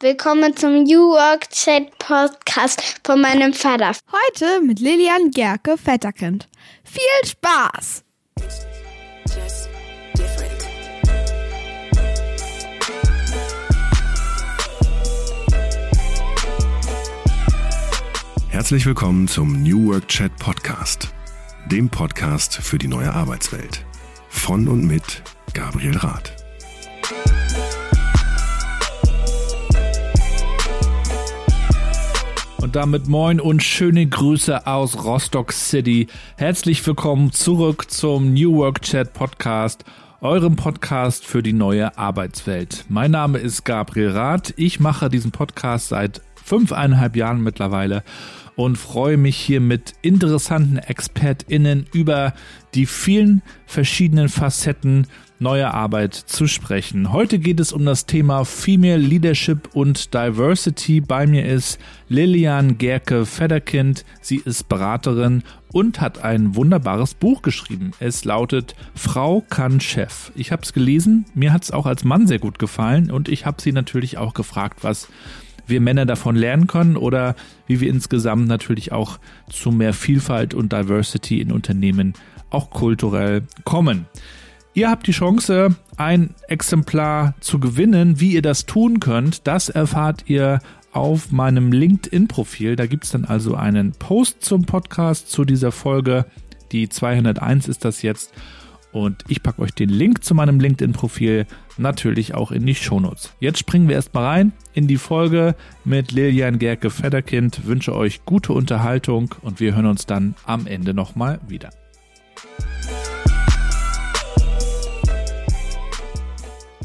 Willkommen zum New Work Chat Podcast von meinem Vater. Heute mit Lilian Gerke Vetterkind. Viel Spaß! Herzlich willkommen zum New Work Chat Podcast, dem Podcast für die neue Arbeitswelt. Von und mit Gabriel Rath. Und damit moin und schöne Grüße aus Rostock City. Herzlich willkommen zurück zum New Work Chat Podcast, eurem Podcast für die neue Arbeitswelt. Mein Name ist Gabriel Rath. Ich mache diesen Podcast seit fünfeinhalb Jahren mittlerweile und freue mich hier mit interessanten ExpertInnen über die vielen verschiedenen Facetten neuer Arbeit zu sprechen. Heute geht es um das Thema Female Leadership und Diversity. Bei mir ist Lilian Gerke Fedderkind. Sie ist Beraterin und hat ein wunderbares Buch geschrieben. Es lautet Frau kann Chef. Ich habe es gelesen, mir hat es auch als Mann sehr gut gefallen und ich habe sie natürlich auch gefragt, was wir Männer davon lernen können oder wie wir insgesamt natürlich auch zu mehr Vielfalt und Diversity in Unternehmen auch kulturell kommen. Ihr habt die Chance, ein Exemplar zu gewinnen. Wie ihr das tun könnt, das erfahrt ihr auf meinem LinkedIn-Profil. Da gibt es dann also einen Post zum Podcast zu dieser Folge. Die 201 ist das jetzt. Und ich packe euch den Link zu meinem LinkedIn-Profil natürlich auch in die Shownotes. Jetzt springen wir erstmal rein in die Folge mit Lilian Gerke Fedderkind. Wünsche euch gute Unterhaltung und wir hören uns dann am Ende nochmal wieder.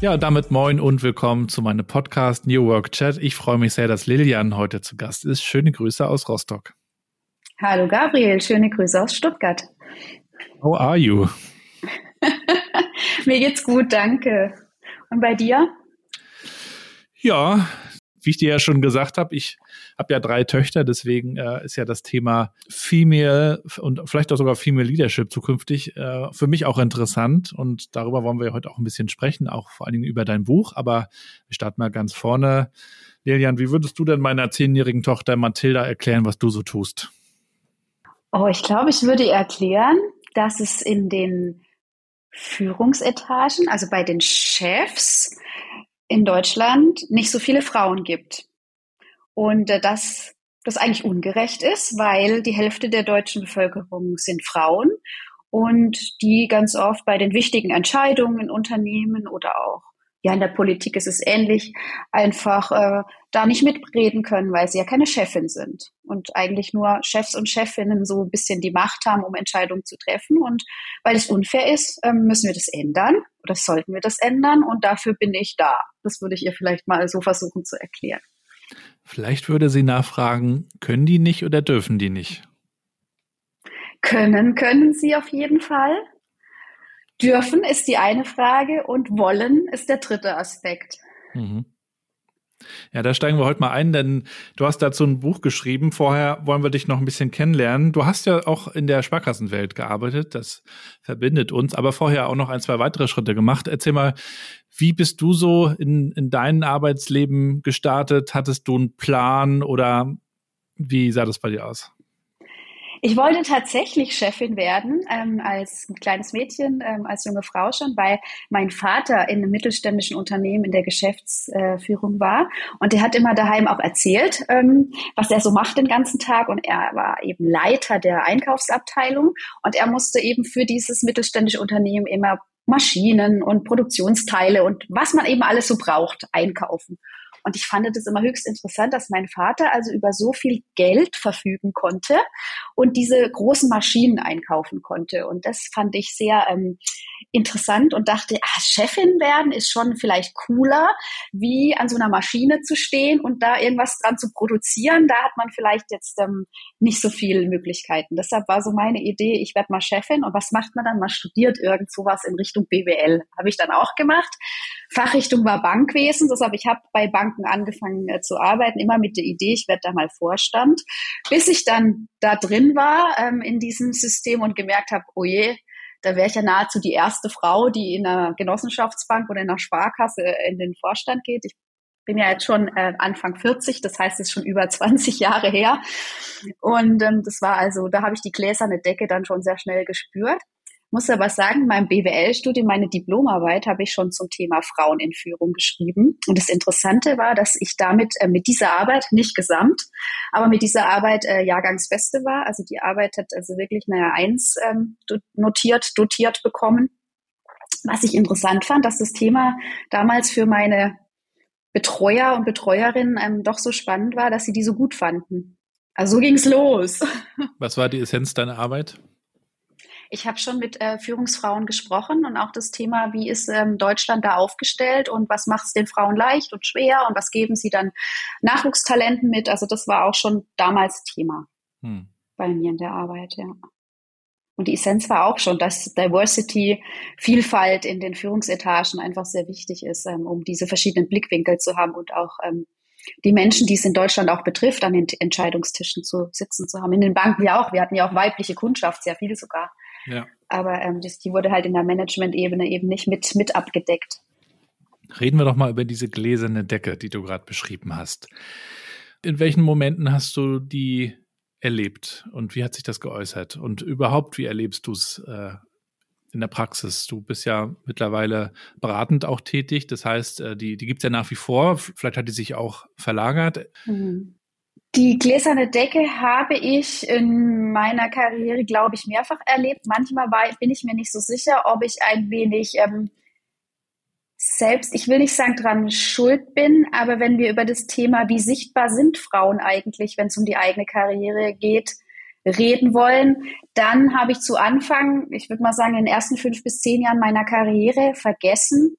Ja, damit moin und willkommen zu meinem Podcast New Work Chat. Ich freue mich sehr, dass Lilian heute zu Gast ist. Schöne Grüße aus Rostock. Hallo Gabriel, schöne Grüße aus Stuttgart. How are you? Mir geht's gut, danke. Und bei dir? Ja, wie ich dir ja schon gesagt habe, ich habe ja drei Töchter, deswegen äh, ist ja das Thema Female und vielleicht auch sogar Female Leadership zukünftig äh, für mich auch interessant. Und darüber wollen wir heute auch ein bisschen sprechen, auch vor allen Dingen über dein Buch. Aber wir starten mal ganz vorne. Lilian, wie würdest du denn meiner zehnjährigen Tochter Mathilda erklären, was du so tust? Oh, ich glaube, ich würde erklären, dass es in den Führungsetagen, also bei den Chefs in Deutschland, nicht so viele Frauen gibt. Und äh, dass das eigentlich ungerecht ist, weil die Hälfte der deutschen Bevölkerung sind Frauen und die ganz oft bei den wichtigen Entscheidungen in Unternehmen oder auch ja, in der Politik ist es ähnlich, einfach äh, da nicht mitreden können, weil sie ja keine Chefin sind und eigentlich nur Chefs und Chefinnen so ein bisschen die Macht haben, um Entscheidungen zu treffen. Und weil es unfair ist, ähm, müssen wir das ändern oder sollten wir das ändern und dafür bin ich da. Das würde ich ihr vielleicht mal so versuchen zu erklären. Vielleicht würde sie nachfragen, können die nicht oder dürfen die nicht? Können, können sie auf jeden Fall. Dürfen ist die eine Frage und wollen ist der dritte Aspekt. Mhm. Ja, da steigen wir heute mal ein, denn du hast dazu ein Buch geschrieben. Vorher wollen wir dich noch ein bisschen kennenlernen. Du hast ja auch in der Sparkassenwelt gearbeitet, das verbindet uns, aber vorher auch noch ein, zwei weitere Schritte gemacht. Erzähl mal, wie bist du so in, in dein Arbeitsleben gestartet? Hattest du einen Plan oder wie sah das bei dir aus? Ich wollte tatsächlich Chefin werden, ähm, als kleines Mädchen, ähm, als junge Frau schon, weil mein Vater in einem mittelständischen Unternehmen in der Geschäftsführung war. Und der hat immer daheim auch erzählt, ähm, was er so macht den ganzen Tag. Und er war eben Leiter der Einkaufsabteilung. Und er musste eben für dieses mittelständische Unternehmen immer Maschinen und Produktionsteile und was man eben alles so braucht, einkaufen. Und ich fand es immer höchst interessant, dass mein Vater also über so viel Geld verfügen konnte und diese großen Maschinen einkaufen konnte. Und das fand ich sehr ähm, interessant und dachte, ah, Chefin werden ist schon vielleicht cooler, wie an so einer Maschine zu stehen und da irgendwas dran zu produzieren. Da hat man vielleicht jetzt ähm, nicht so viele Möglichkeiten. Deshalb war so meine Idee, ich werde mal Chefin und was macht man dann? Man studiert irgend sowas in Richtung BWL. Habe ich dann auch gemacht. Fachrichtung war Bankwesen, deshalb ich habe bei Banken angefangen äh, zu arbeiten, immer mit der Idee, ich werde da mal Vorstand, bis ich dann da drin war ähm, in diesem System und gemerkt habe, oh je, da wäre ich ja nahezu die erste Frau, die in einer Genossenschaftsbank oder in einer Sparkasse in den Vorstand geht. Ich bin ja jetzt schon äh, Anfang 40, das heißt, es ist schon über 20 Jahre her. Und ähm, das war also, da habe ich die gläserne Decke dann schon sehr schnell gespürt. Muss aber sagen, mein BWL-Studium, meine Diplomarbeit habe ich schon zum Thema Frauen in Führung geschrieben. Und das Interessante war, dass ich damit äh, mit dieser Arbeit, nicht gesamt, aber mit dieser Arbeit äh, Jahrgangsbeste war. Also die Arbeit hat also wirklich eine Eins ähm, notiert, dotiert bekommen. Was ich interessant fand, dass das Thema damals für meine Betreuer und Betreuerinnen ähm, doch so spannend war, dass sie die so gut fanden. Also so ging's los. Was war die Essenz deiner Arbeit? Ich habe schon mit äh, Führungsfrauen gesprochen und auch das Thema, wie ist ähm, Deutschland da aufgestellt und was macht es den Frauen leicht und schwer und was geben sie dann Nachwuchstalenten mit. Also das war auch schon damals Thema hm. bei mir in der Arbeit, ja. Und die Essenz war auch schon, dass Diversity, Vielfalt in den Führungsetagen einfach sehr wichtig ist, ähm, um diese verschiedenen Blickwinkel zu haben und auch ähm, die Menschen, die es in Deutschland auch betrifft, an den Entscheidungstischen zu sitzen zu haben. In den Banken ja auch. Wir hatten ja auch weibliche Kundschaft, sehr viel sogar. Ja. Aber ähm, das, die wurde halt in der Management-Ebene eben nicht mit, mit abgedeckt. Reden wir doch mal über diese gläserne Decke, die du gerade beschrieben hast. In welchen Momenten hast du die erlebt und wie hat sich das geäußert? Und überhaupt, wie erlebst du es äh, in der Praxis? Du bist ja mittlerweile beratend auch tätig. Das heißt, äh, die, die gibt es ja nach wie vor. Vielleicht hat die sich auch verlagert. Mhm. Die gläserne Decke habe ich in meiner Karriere, glaube ich, mehrfach erlebt. Manchmal war, bin ich mir nicht so sicher, ob ich ein wenig ähm, selbst, ich will nicht sagen, dran schuld bin, aber wenn wir über das Thema, wie sichtbar sind Frauen eigentlich, wenn es um die eigene Karriere geht, reden wollen, dann habe ich zu Anfang, ich würde mal sagen, in den ersten fünf bis zehn Jahren meiner Karriere vergessen,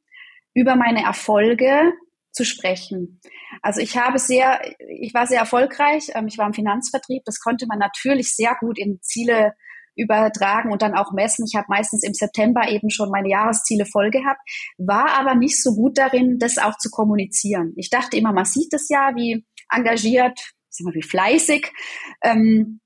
über meine Erfolge zu sprechen. Also ich habe sehr, ich war sehr erfolgreich, ähm, ich war im Finanzvertrieb, das konnte man natürlich sehr gut in Ziele übertragen und dann auch messen. Ich habe meistens im September eben schon meine Jahresziele voll gehabt, war aber nicht so gut darin, das auch zu kommunizieren. Ich dachte immer, man sieht es ja, wie engagiert, wie fleißig ähm,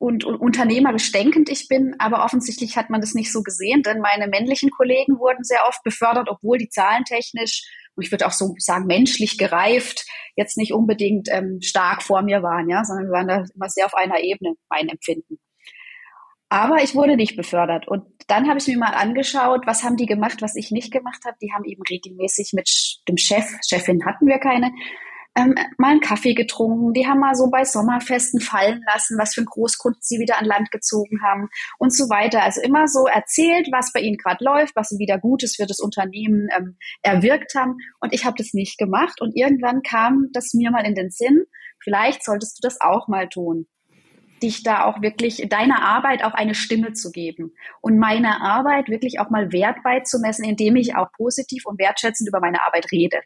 und, und unternehmerisch denkend ich bin, aber offensichtlich hat man das nicht so gesehen, denn meine männlichen Kollegen wurden sehr oft befördert, obwohl die zahlentechnisch und ich würde auch so sagen menschlich gereift jetzt nicht unbedingt ähm, stark vor mir waren, ja, sondern wir waren da immer sehr auf einer Ebene, mein Empfinden. Aber ich wurde nicht befördert. Und dann habe ich mir mal angeschaut, was haben die gemacht, was ich nicht gemacht habe. Die haben eben regelmäßig mit dem Chef, Chefin hatten wir keine, ähm, mal einen Kaffee getrunken. Die haben mal so bei Sommerfesten fallen lassen, was für einen Großkunden sie wieder an Land gezogen haben und so weiter. Also immer so erzählt, was bei ihnen gerade läuft, was sie wieder Gutes für das Unternehmen ähm, erwirkt haben. Und ich habe das nicht gemacht. Und irgendwann kam das mir mal in den Sinn, vielleicht solltest du das auch mal tun dich da auch wirklich deiner Arbeit auch eine Stimme zu geben und meiner Arbeit wirklich auch mal Wert beizumessen, indem ich auch positiv und wertschätzend über meine Arbeit rede.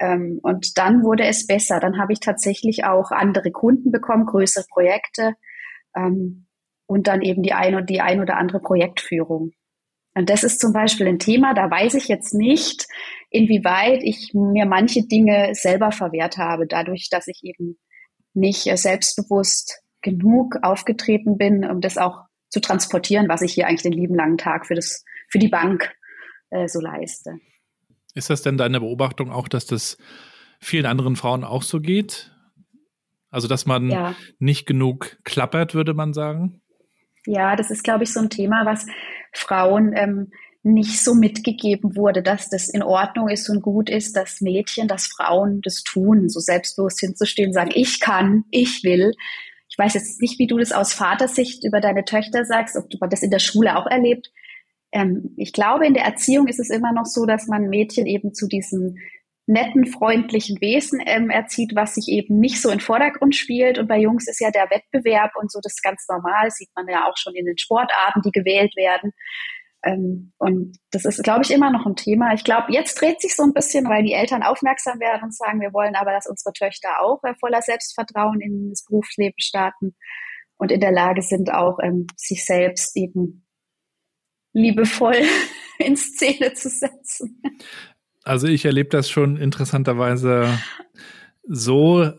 Ähm, und dann wurde es besser. Dann habe ich tatsächlich auch andere Kunden bekommen, größere Projekte ähm, und dann eben die ein, die ein oder andere Projektführung. Und das ist zum Beispiel ein Thema, da weiß ich jetzt nicht, inwieweit ich mir manche Dinge selber verwehrt habe, dadurch, dass ich eben nicht selbstbewusst genug aufgetreten bin, um das auch zu transportieren, was ich hier eigentlich den lieben langen Tag für das, für die Bank äh, so leiste. Ist das denn deine Beobachtung auch, dass das vielen anderen Frauen auch so geht? Also, dass man ja. nicht genug klappert, würde man sagen? Ja, das ist, glaube ich, so ein Thema, was Frauen ähm, nicht so mitgegeben wurde, dass das in Ordnung ist und gut ist, dass Mädchen, dass Frauen das tun, so selbstbewusst hinzustehen, sagen, ich kann, ich will. Ich weiß jetzt nicht, wie du das aus Vatersicht über deine Töchter sagst, ob du das in der Schule auch erlebt ähm, ich glaube, in der Erziehung ist es immer noch so, dass man Mädchen eben zu diesen netten, freundlichen Wesen ähm, erzieht, was sich eben nicht so im Vordergrund spielt. Und bei Jungs ist ja der Wettbewerb und so das ist ganz normal, sieht man ja auch schon in den Sportarten, die gewählt werden. Ähm, und das ist, glaube ich, immer noch ein Thema. Ich glaube, jetzt dreht sich so ein bisschen, weil die Eltern aufmerksam werden und sagen, wir wollen aber, dass unsere Töchter auch äh, voller Selbstvertrauen in das Berufsleben starten und in der Lage sind, auch ähm, sich selbst eben liebevoll in Szene zu setzen. Also ich erlebe das schon interessanterweise so,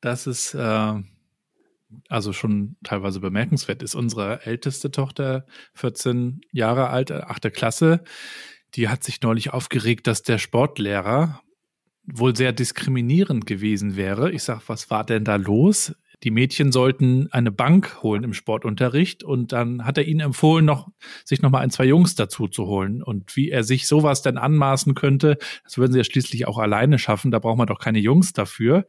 dass es äh, also schon teilweise bemerkenswert ist. Unsere älteste Tochter, 14 Jahre alt, 8. Klasse, die hat sich neulich aufgeregt, dass der Sportlehrer wohl sehr diskriminierend gewesen wäre. Ich sag, was war denn da los? Die Mädchen sollten eine Bank holen im Sportunterricht und dann hat er ihnen empfohlen, noch, sich noch mal ein, zwei Jungs dazu zu holen. Und wie er sich sowas denn anmaßen könnte, das würden sie ja schließlich auch alleine schaffen. Da braucht man doch keine Jungs dafür.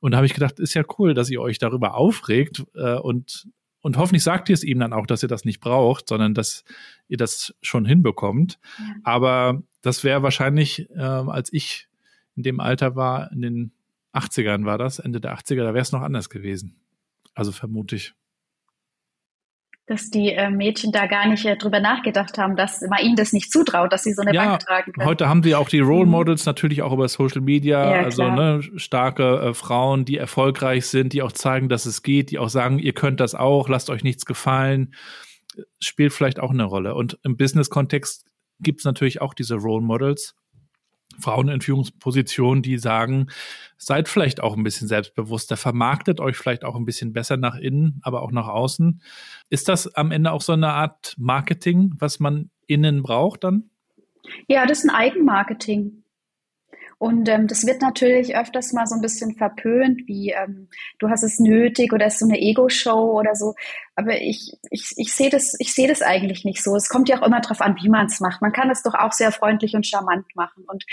Und da habe ich gedacht, ist ja cool, dass ihr euch darüber aufregt äh, und und hoffentlich sagt ihr es ihm dann auch, dass ihr das nicht braucht, sondern dass ihr das schon hinbekommt. Ja. Aber das wäre wahrscheinlich, äh, als ich in dem Alter war, in den 80ern war das, Ende der 80er, da wäre es noch anders gewesen. Also vermute ich dass die äh, Mädchen da gar nicht äh, drüber nachgedacht haben, dass man ihnen das nicht zutraut, dass sie so eine ja, Bank tragen können. Heute haben sie auch die Role mhm. Models natürlich auch über Social Media, ja, also ne, starke äh, Frauen, die erfolgreich sind, die auch zeigen, dass es geht, die auch sagen, ihr könnt das auch, lasst euch nichts gefallen, spielt vielleicht auch eine Rolle. Und im Business-Kontext gibt es natürlich auch diese Role Models. Frauen in Führungspositionen, die sagen, seid vielleicht auch ein bisschen selbstbewusster, vermarktet euch vielleicht auch ein bisschen besser nach innen, aber auch nach außen. Ist das am Ende auch so eine Art Marketing, was man innen braucht dann? Ja, das ist ein Eigenmarketing. Und ähm, das wird natürlich öfters mal so ein bisschen verpönt, wie ähm, du hast es nötig oder es ist so eine Ego-Show oder so. Aber ich, ich, ich sehe das, ich sehe das eigentlich nicht so. Es kommt ja auch immer darauf an, wie man es macht. Man kann es doch auch sehr freundlich und charmant machen. Und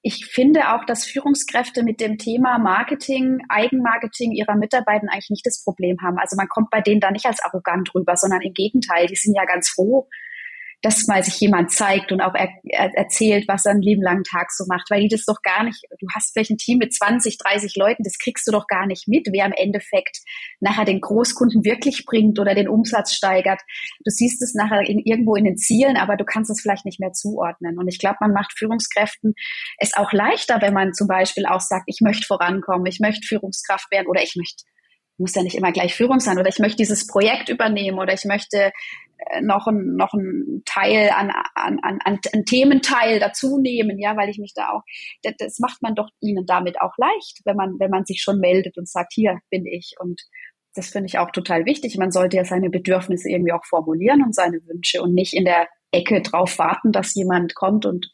ich finde auch, dass Führungskräfte mit dem Thema Marketing, Eigenmarketing ihrer Mitarbeiter eigentlich nicht das Problem haben. Also man kommt bei denen da nicht als arrogant rüber, sondern im Gegenteil, die sind ja ganz froh, dass mal sich jemand zeigt und auch er, er erzählt, was er einen lieben langen Tag so macht, weil die das doch gar nicht, du hast vielleicht ein Team mit 20, 30 Leuten, das kriegst du doch gar nicht mit, wer im Endeffekt nachher den Großkunden wirklich bringt oder den Umsatz steigert. Du siehst es nachher in, irgendwo in den Zielen, aber du kannst es vielleicht nicht mehr zuordnen. Und ich glaube, man macht Führungskräften es auch leichter, wenn man zum Beispiel auch sagt, ich möchte vorankommen, ich möchte Führungskraft werden oder ich möchte muss ja nicht immer gleich Führung sein oder ich möchte dieses Projekt übernehmen oder ich möchte noch ein, noch ein Teil an, an, an, an Thementeil dazu nehmen, ja, weil ich mich da auch, das, das macht man doch ihnen damit auch leicht, wenn man, wenn man sich schon meldet und sagt, hier bin ich und das finde ich auch total wichtig. Man sollte ja seine Bedürfnisse irgendwie auch formulieren und seine Wünsche und nicht in der Ecke drauf warten, dass jemand kommt und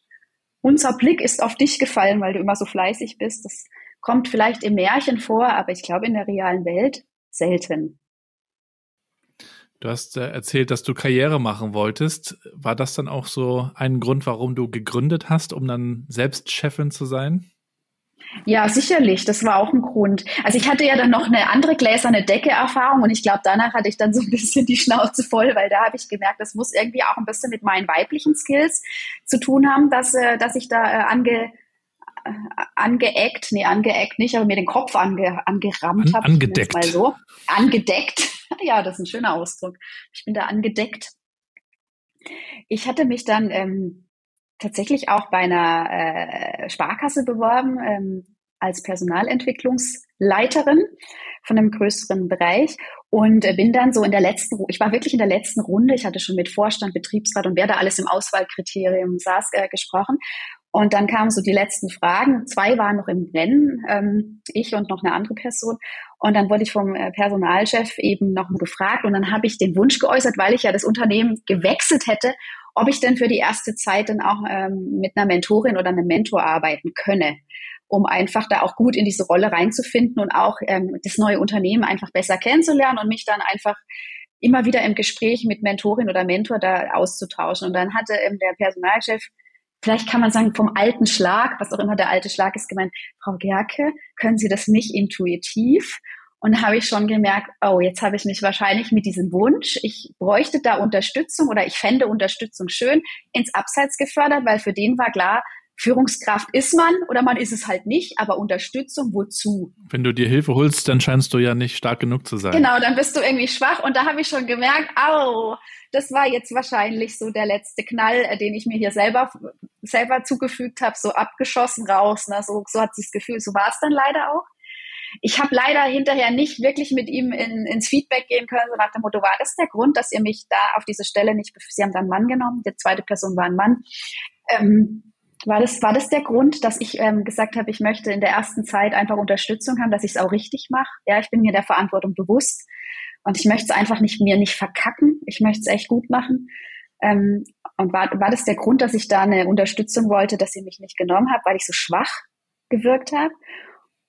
unser Blick ist auf dich gefallen, weil du immer so fleißig bist. Das kommt vielleicht im Märchen vor, aber ich glaube in der realen Welt selten. Du hast äh, erzählt, dass du Karriere machen wolltest. War das dann auch so ein Grund, warum du gegründet hast, um dann selbst Chefin zu sein? Ja, sicherlich. Das war auch ein Grund. Also ich hatte ja dann noch eine andere gläserne Decke-Erfahrung und ich glaube, danach hatte ich dann so ein bisschen die Schnauze voll, weil da habe ich gemerkt, das muss irgendwie auch ein bisschen mit meinen weiblichen Skills zu tun haben, dass, äh, dass ich da äh, ange, angeeckt, nee, angeeckt nicht, aber mir den Kopf ange, angerammt habe. Angedeckt. Mal so. Angedeckt. ja, das ist ein schöner Ausdruck. Ich bin da angedeckt. Ich hatte mich dann ähm, tatsächlich auch bei einer äh, Sparkasse beworben ähm, als Personalentwicklungsleiterin von einem größeren Bereich und äh, bin dann so in der letzten, ich war wirklich in der letzten Runde, ich hatte schon mit Vorstand, Betriebsrat und wer da alles im Auswahlkriterium saß, äh, gesprochen und dann kamen so die letzten Fragen. Zwei waren noch im Rennen, ähm, ich und noch eine andere Person. Und dann wurde ich vom äh, Personalchef eben noch gefragt und dann habe ich den Wunsch geäußert, weil ich ja das Unternehmen gewechselt hätte, ob ich denn für die erste Zeit dann auch ähm, mit einer Mentorin oder einem Mentor arbeiten könne, um einfach da auch gut in diese Rolle reinzufinden und auch ähm, das neue Unternehmen einfach besser kennenzulernen und mich dann einfach immer wieder im Gespräch mit Mentorin oder Mentor da auszutauschen. Und dann hatte ähm, der Personalchef vielleicht kann man sagen, vom alten Schlag, was auch immer der alte Schlag ist, gemeint, Frau Gerke, können Sie das nicht intuitiv? Und da habe ich schon gemerkt, oh, jetzt habe ich mich wahrscheinlich mit diesem Wunsch, ich bräuchte da Unterstützung oder ich fände Unterstützung schön, ins Abseits gefördert, weil für den war klar, Führungskraft ist man oder man ist es halt nicht, aber Unterstützung wozu? Wenn du dir Hilfe holst, dann scheinst du ja nicht stark genug zu sein. Genau, dann bist du irgendwie schwach und da habe ich schon gemerkt, au, das war jetzt wahrscheinlich so der letzte Knall, äh, den ich mir hier selber selber zugefügt habe, so abgeschossen raus, ne? so, so hat sich das Gefühl, so war es dann leider auch. Ich habe leider hinterher nicht wirklich mit ihm in, ins Feedback gehen können, so nach dem Motto, war das der Grund, dass ihr mich da auf diese Stelle nicht, Sie haben dann Mann genommen, die zweite Person war ein Mann. Ähm, war das, war das der Grund, dass ich ähm, gesagt habe, ich möchte in der ersten Zeit einfach Unterstützung haben, dass ich es auch richtig mache? Ja, ich bin mir der Verantwortung bewusst und ich möchte es einfach nicht mir nicht verkacken. Ich möchte es echt gut machen. Ähm, und war, war das der Grund, dass ich da eine Unterstützung wollte, dass sie mich nicht genommen hat, weil ich so schwach gewirkt habe.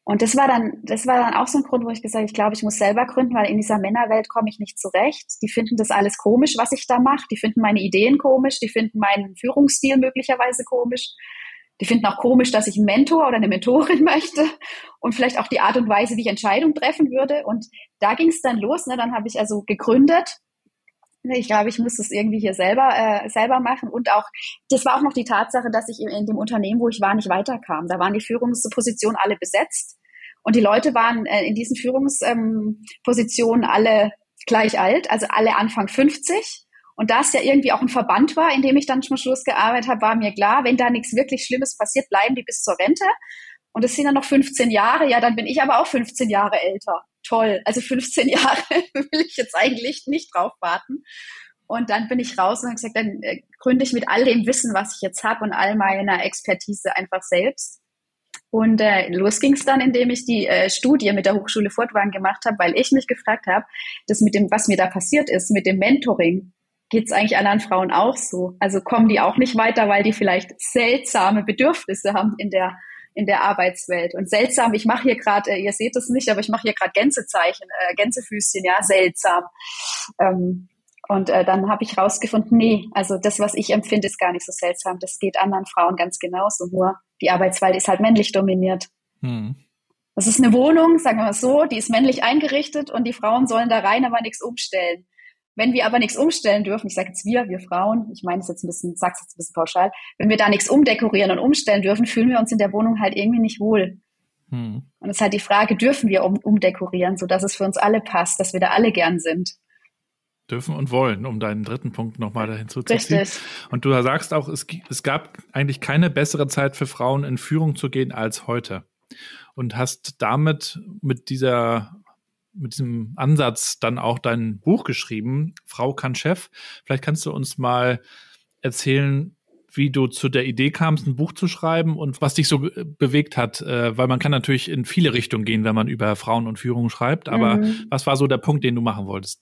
Und das war dann, das war dann auch so ein Grund, wo ich gesagt habe, ich glaube, ich muss selber gründen, weil in dieser Männerwelt komme ich nicht zurecht. Die finden das alles komisch, was ich da mache. Die finden meine Ideen komisch. Die finden meinen Führungsstil möglicherweise komisch. Die finden auch komisch, dass ich einen Mentor oder eine Mentorin möchte und vielleicht auch die Art und Weise, wie ich Entscheidungen treffen würde. Und da ging es dann los. Ne? Dann habe ich also gegründet. Ich glaube, ich muss das irgendwie hier selber äh, selber machen. Und auch, das war auch noch die Tatsache, dass ich in, dem Unternehmen, wo ich war, nicht weiterkam. Da waren die Führungspositionen alle besetzt. Und die Leute waren äh, in diesen Führungspositionen ähm, alle gleich alt, also alle Anfang 50. Und da es ja irgendwie auch ein Verband war, in dem ich dann zum Schluss gearbeitet habe, war mir klar, wenn da nichts wirklich Schlimmes passiert, bleiben die bis zur Rente. Und es sind dann noch 15 Jahre. Ja, dann bin ich aber auch 15 Jahre älter. Toll. Also 15 Jahre will ich jetzt eigentlich nicht drauf warten. Und dann bin ich raus und habe gesagt, dann äh, gründe ich mit all dem Wissen, was ich jetzt habe und all meiner Expertise einfach selbst. Und äh, los ging es dann, indem ich die äh, Studie mit der Hochschule Furtwangen gemacht habe, weil ich mich gefragt habe, das mit dem, was mir da passiert ist, mit dem Mentoring, geht es eigentlich anderen Frauen auch so? Also kommen die auch nicht weiter, weil die vielleicht seltsame Bedürfnisse haben in der in der Arbeitswelt. Und seltsam, ich mache hier gerade, äh, ihr seht es nicht, aber ich mache hier gerade Gänsezeichen, äh, Gänsefüßchen, ja, seltsam. Ähm, und äh, dann habe ich rausgefunden, nee, also das, was ich empfinde, ist gar nicht so seltsam. Das geht anderen Frauen ganz genauso. Nur die Arbeitswelt ist halt männlich dominiert. Hm. Das ist eine Wohnung, sagen wir mal so, die ist männlich eingerichtet und die Frauen sollen da rein, aber nichts umstellen. Wenn wir aber nichts umstellen dürfen, ich sage jetzt wir, wir Frauen, ich meine es jetzt ein bisschen, sag's jetzt ein bisschen pauschal, wenn wir da nichts umdekorieren und umstellen dürfen, fühlen wir uns in der Wohnung halt irgendwie nicht wohl. Hm. Und es ist halt die Frage, dürfen wir um, umdekorieren, sodass es für uns alle passt, dass wir da alle gern sind dürfen und wollen, um deinen dritten Punkt nochmal dahin zu ziehen. Und du sagst auch, es, es gab eigentlich keine bessere Zeit für Frauen in Führung zu gehen als heute. Und hast damit mit dieser mit diesem Ansatz dann auch dein Buch geschrieben, Frau kann Chef. Vielleicht kannst du uns mal erzählen, wie du zu der Idee kamst, ein Buch zu schreiben und was dich so bewegt hat, äh, weil man kann natürlich in viele Richtungen gehen, wenn man über Frauen und Führung schreibt, aber mhm. was war so der Punkt, den du machen wolltest?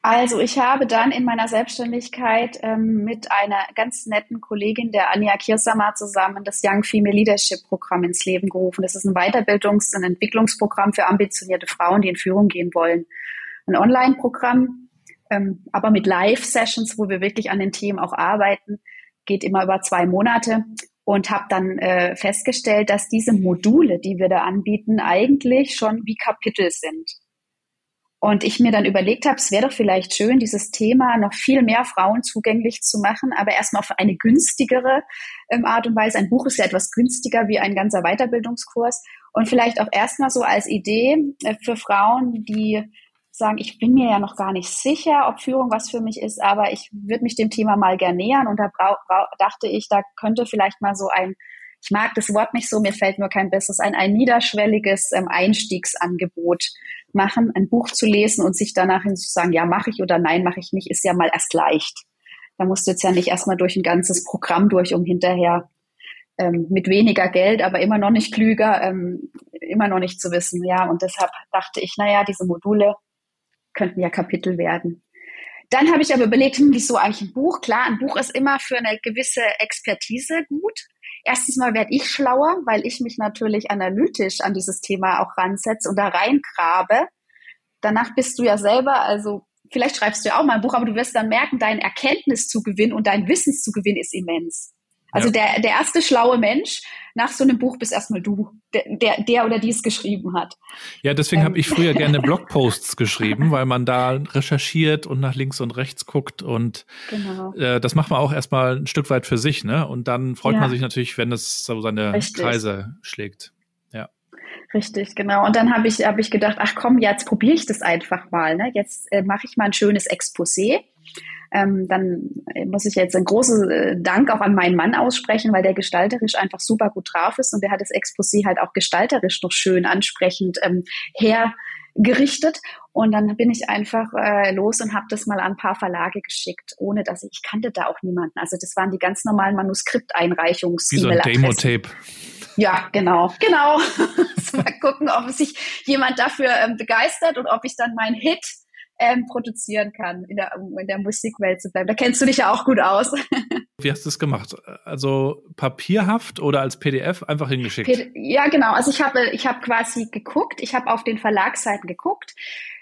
Also ich habe dann in meiner Selbstständigkeit ähm, mit einer ganz netten Kollegin, der Anja Kirsamer, zusammen das Young Female Leadership Programm ins Leben gerufen. Das ist ein Weiterbildungs- und Entwicklungsprogramm für ambitionierte Frauen, die in Führung gehen wollen. Ein Online-Programm, ähm, aber mit Live-Sessions, wo wir wirklich an den Themen auch arbeiten, geht immer über zwei Monate und habe dann äh, festgestellt, dass diese Module, die wir da anbieten, eigentlich schon wie Kapitel sind. Und ich mir dann überlegt habe, es wäre doch vielleicht schön, dieses Thema noch viel mehr Frauen zugänglich zu machen, aber erstmal auf eine günstigere ähm, Art und Weise. Ein Buch ist ja etwas günstiger wie ein ganzer Weiterbildungskurs. Und vielleicht auch erstmal so als Idee äh, für Frauen, die sagen, ich bin mir ja noch gar nicht sicher, ob Führung was für mich ist, aber ich würde mich dem Thema mal gern nähern. Und da dachte ich, da könnte vielleicht mal so ein ich mag das Wort nicht so, mir fällt nur kein besseres ein, ein niederschwelliges ähm, Einstiegsangebot machen, ein Buch zu lesen und sich danach hin zu sagen, ja, mache ich oder nein, mache ich nicht, ist ja mal erst leicht. Da musst du jetzt ja nicht erstmal durch ein ganzes Programm durch, um hinterher ähm, mit weniger Geld, aber immer noch nicht klüger, ähm, immer noch nicht zu wissen. Ja, und deshalb dachte ich, naja, diese Module könnten ja Kapitel werden. Dann habe ich aber überlegt, hm, wieso eigentlich ein Buch? Klar, ein Buch ist immer für eine gewisse Expertise gut. Erstens mal werde ich schlauer, weil ich mich natürlich analytisch an dieses Thema auch ransetze und da reingrabe. Danach bist du ja selber, also vielleicht schreibst du ja auch mal ein Buch, aber du wirst dann merken, dein Erkenntniszugewinn und dein Wissenszugewinn ist immens. Also ja. der, der erste schlaue Mensch nach so einem Buch bist erstmal du, der, der oder die es geschrieben hat. Ja, deswegen ähm. habe ich früher gerne Blogposts geschrieben, weil man da recherchiert und nach links und rechts guckt und genau. äh, das macht man auch erstmal ein Stück weit für sich, ne? Und dann freut ja. man sich natürlich, wenn es so seine Richtig. Kreise schlägt. Ja. Richtig, genau. Und dann habe ich, hab ich gedacht, ach komm, jetzt probiere ich das einfach mal. Ne? Jetzt äh, mache ich mal ein schönes Exposé ähm, dann muss ich jetzt einen großen äh, Dank auch an meinen Mann aussprechen, weil der gestalterisch einfach super gut drauf ist und der hat das Exposé halt auch gestalterisch noch schön ansprechend ähm, hergerichtet. Und dann bin ich einfach äh, los und habe das mal an ein paar Verlage geschickt, ohne dass ich, ich kannte da auch niemanden. Also das waren die ganz normalen Manuskripteinreichungs Wie so ein Demo-Tape. Ja, genau, genau. mal gucken, ob sich jemand dafür ähm, begeistert und ob ich dann meinen Hit ähm, produzieren kann, in der, in der Musikwelt zu bleiben. Da kennst du dich ja auch gut aus. Wie hast du es gemacht? Also papierhaft oder als PDF einfach hingeschickt? Ja, genau. Also ich habe ich habe quasi geguckt, ich habe auf den Verlagsseiten geguckt,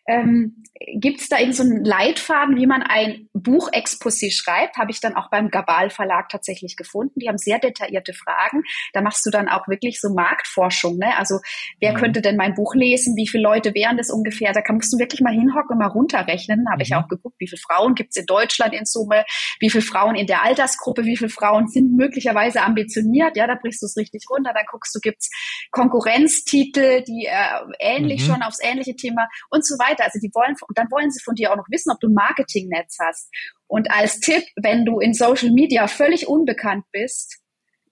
ähm, Gibt es da irgendeinen so Leitfaden, wie man ein Buchexposé schreibt? Habe ich dann auch beim Gabal Verlag tatsächlich gefunden. Die haben sehr detaillierte Fragen. Da machst du dann auch wirklich so Marktforschung. Ne? Also wer mhm. könnte denn mein Buch lesen? Wie viele Leute wären das ungefähr? Da musst du wirklich mal hinhocken und mal runterrechnen. Habe mhm. ich auch geguckt, wie viele Frauen gibt es in Deutschland in Summe? Wie viele Frauen in der Altersgruppe? Wie viele Frauen sind möglicherweise ambitioniert? Ja, da brichst du es richtig runter. Dann guckst du, gibt es Konkurrenztitel, die äh, ähnlich mhm. schon aufs ähnliche Thema und so weiter weiter. Also die wollen, und dann wollen sie von dir auch noch wissen, ob du ein Marketingnetz hast. Und als Tipp, wenn du in Social Media völlig unbekannt bist,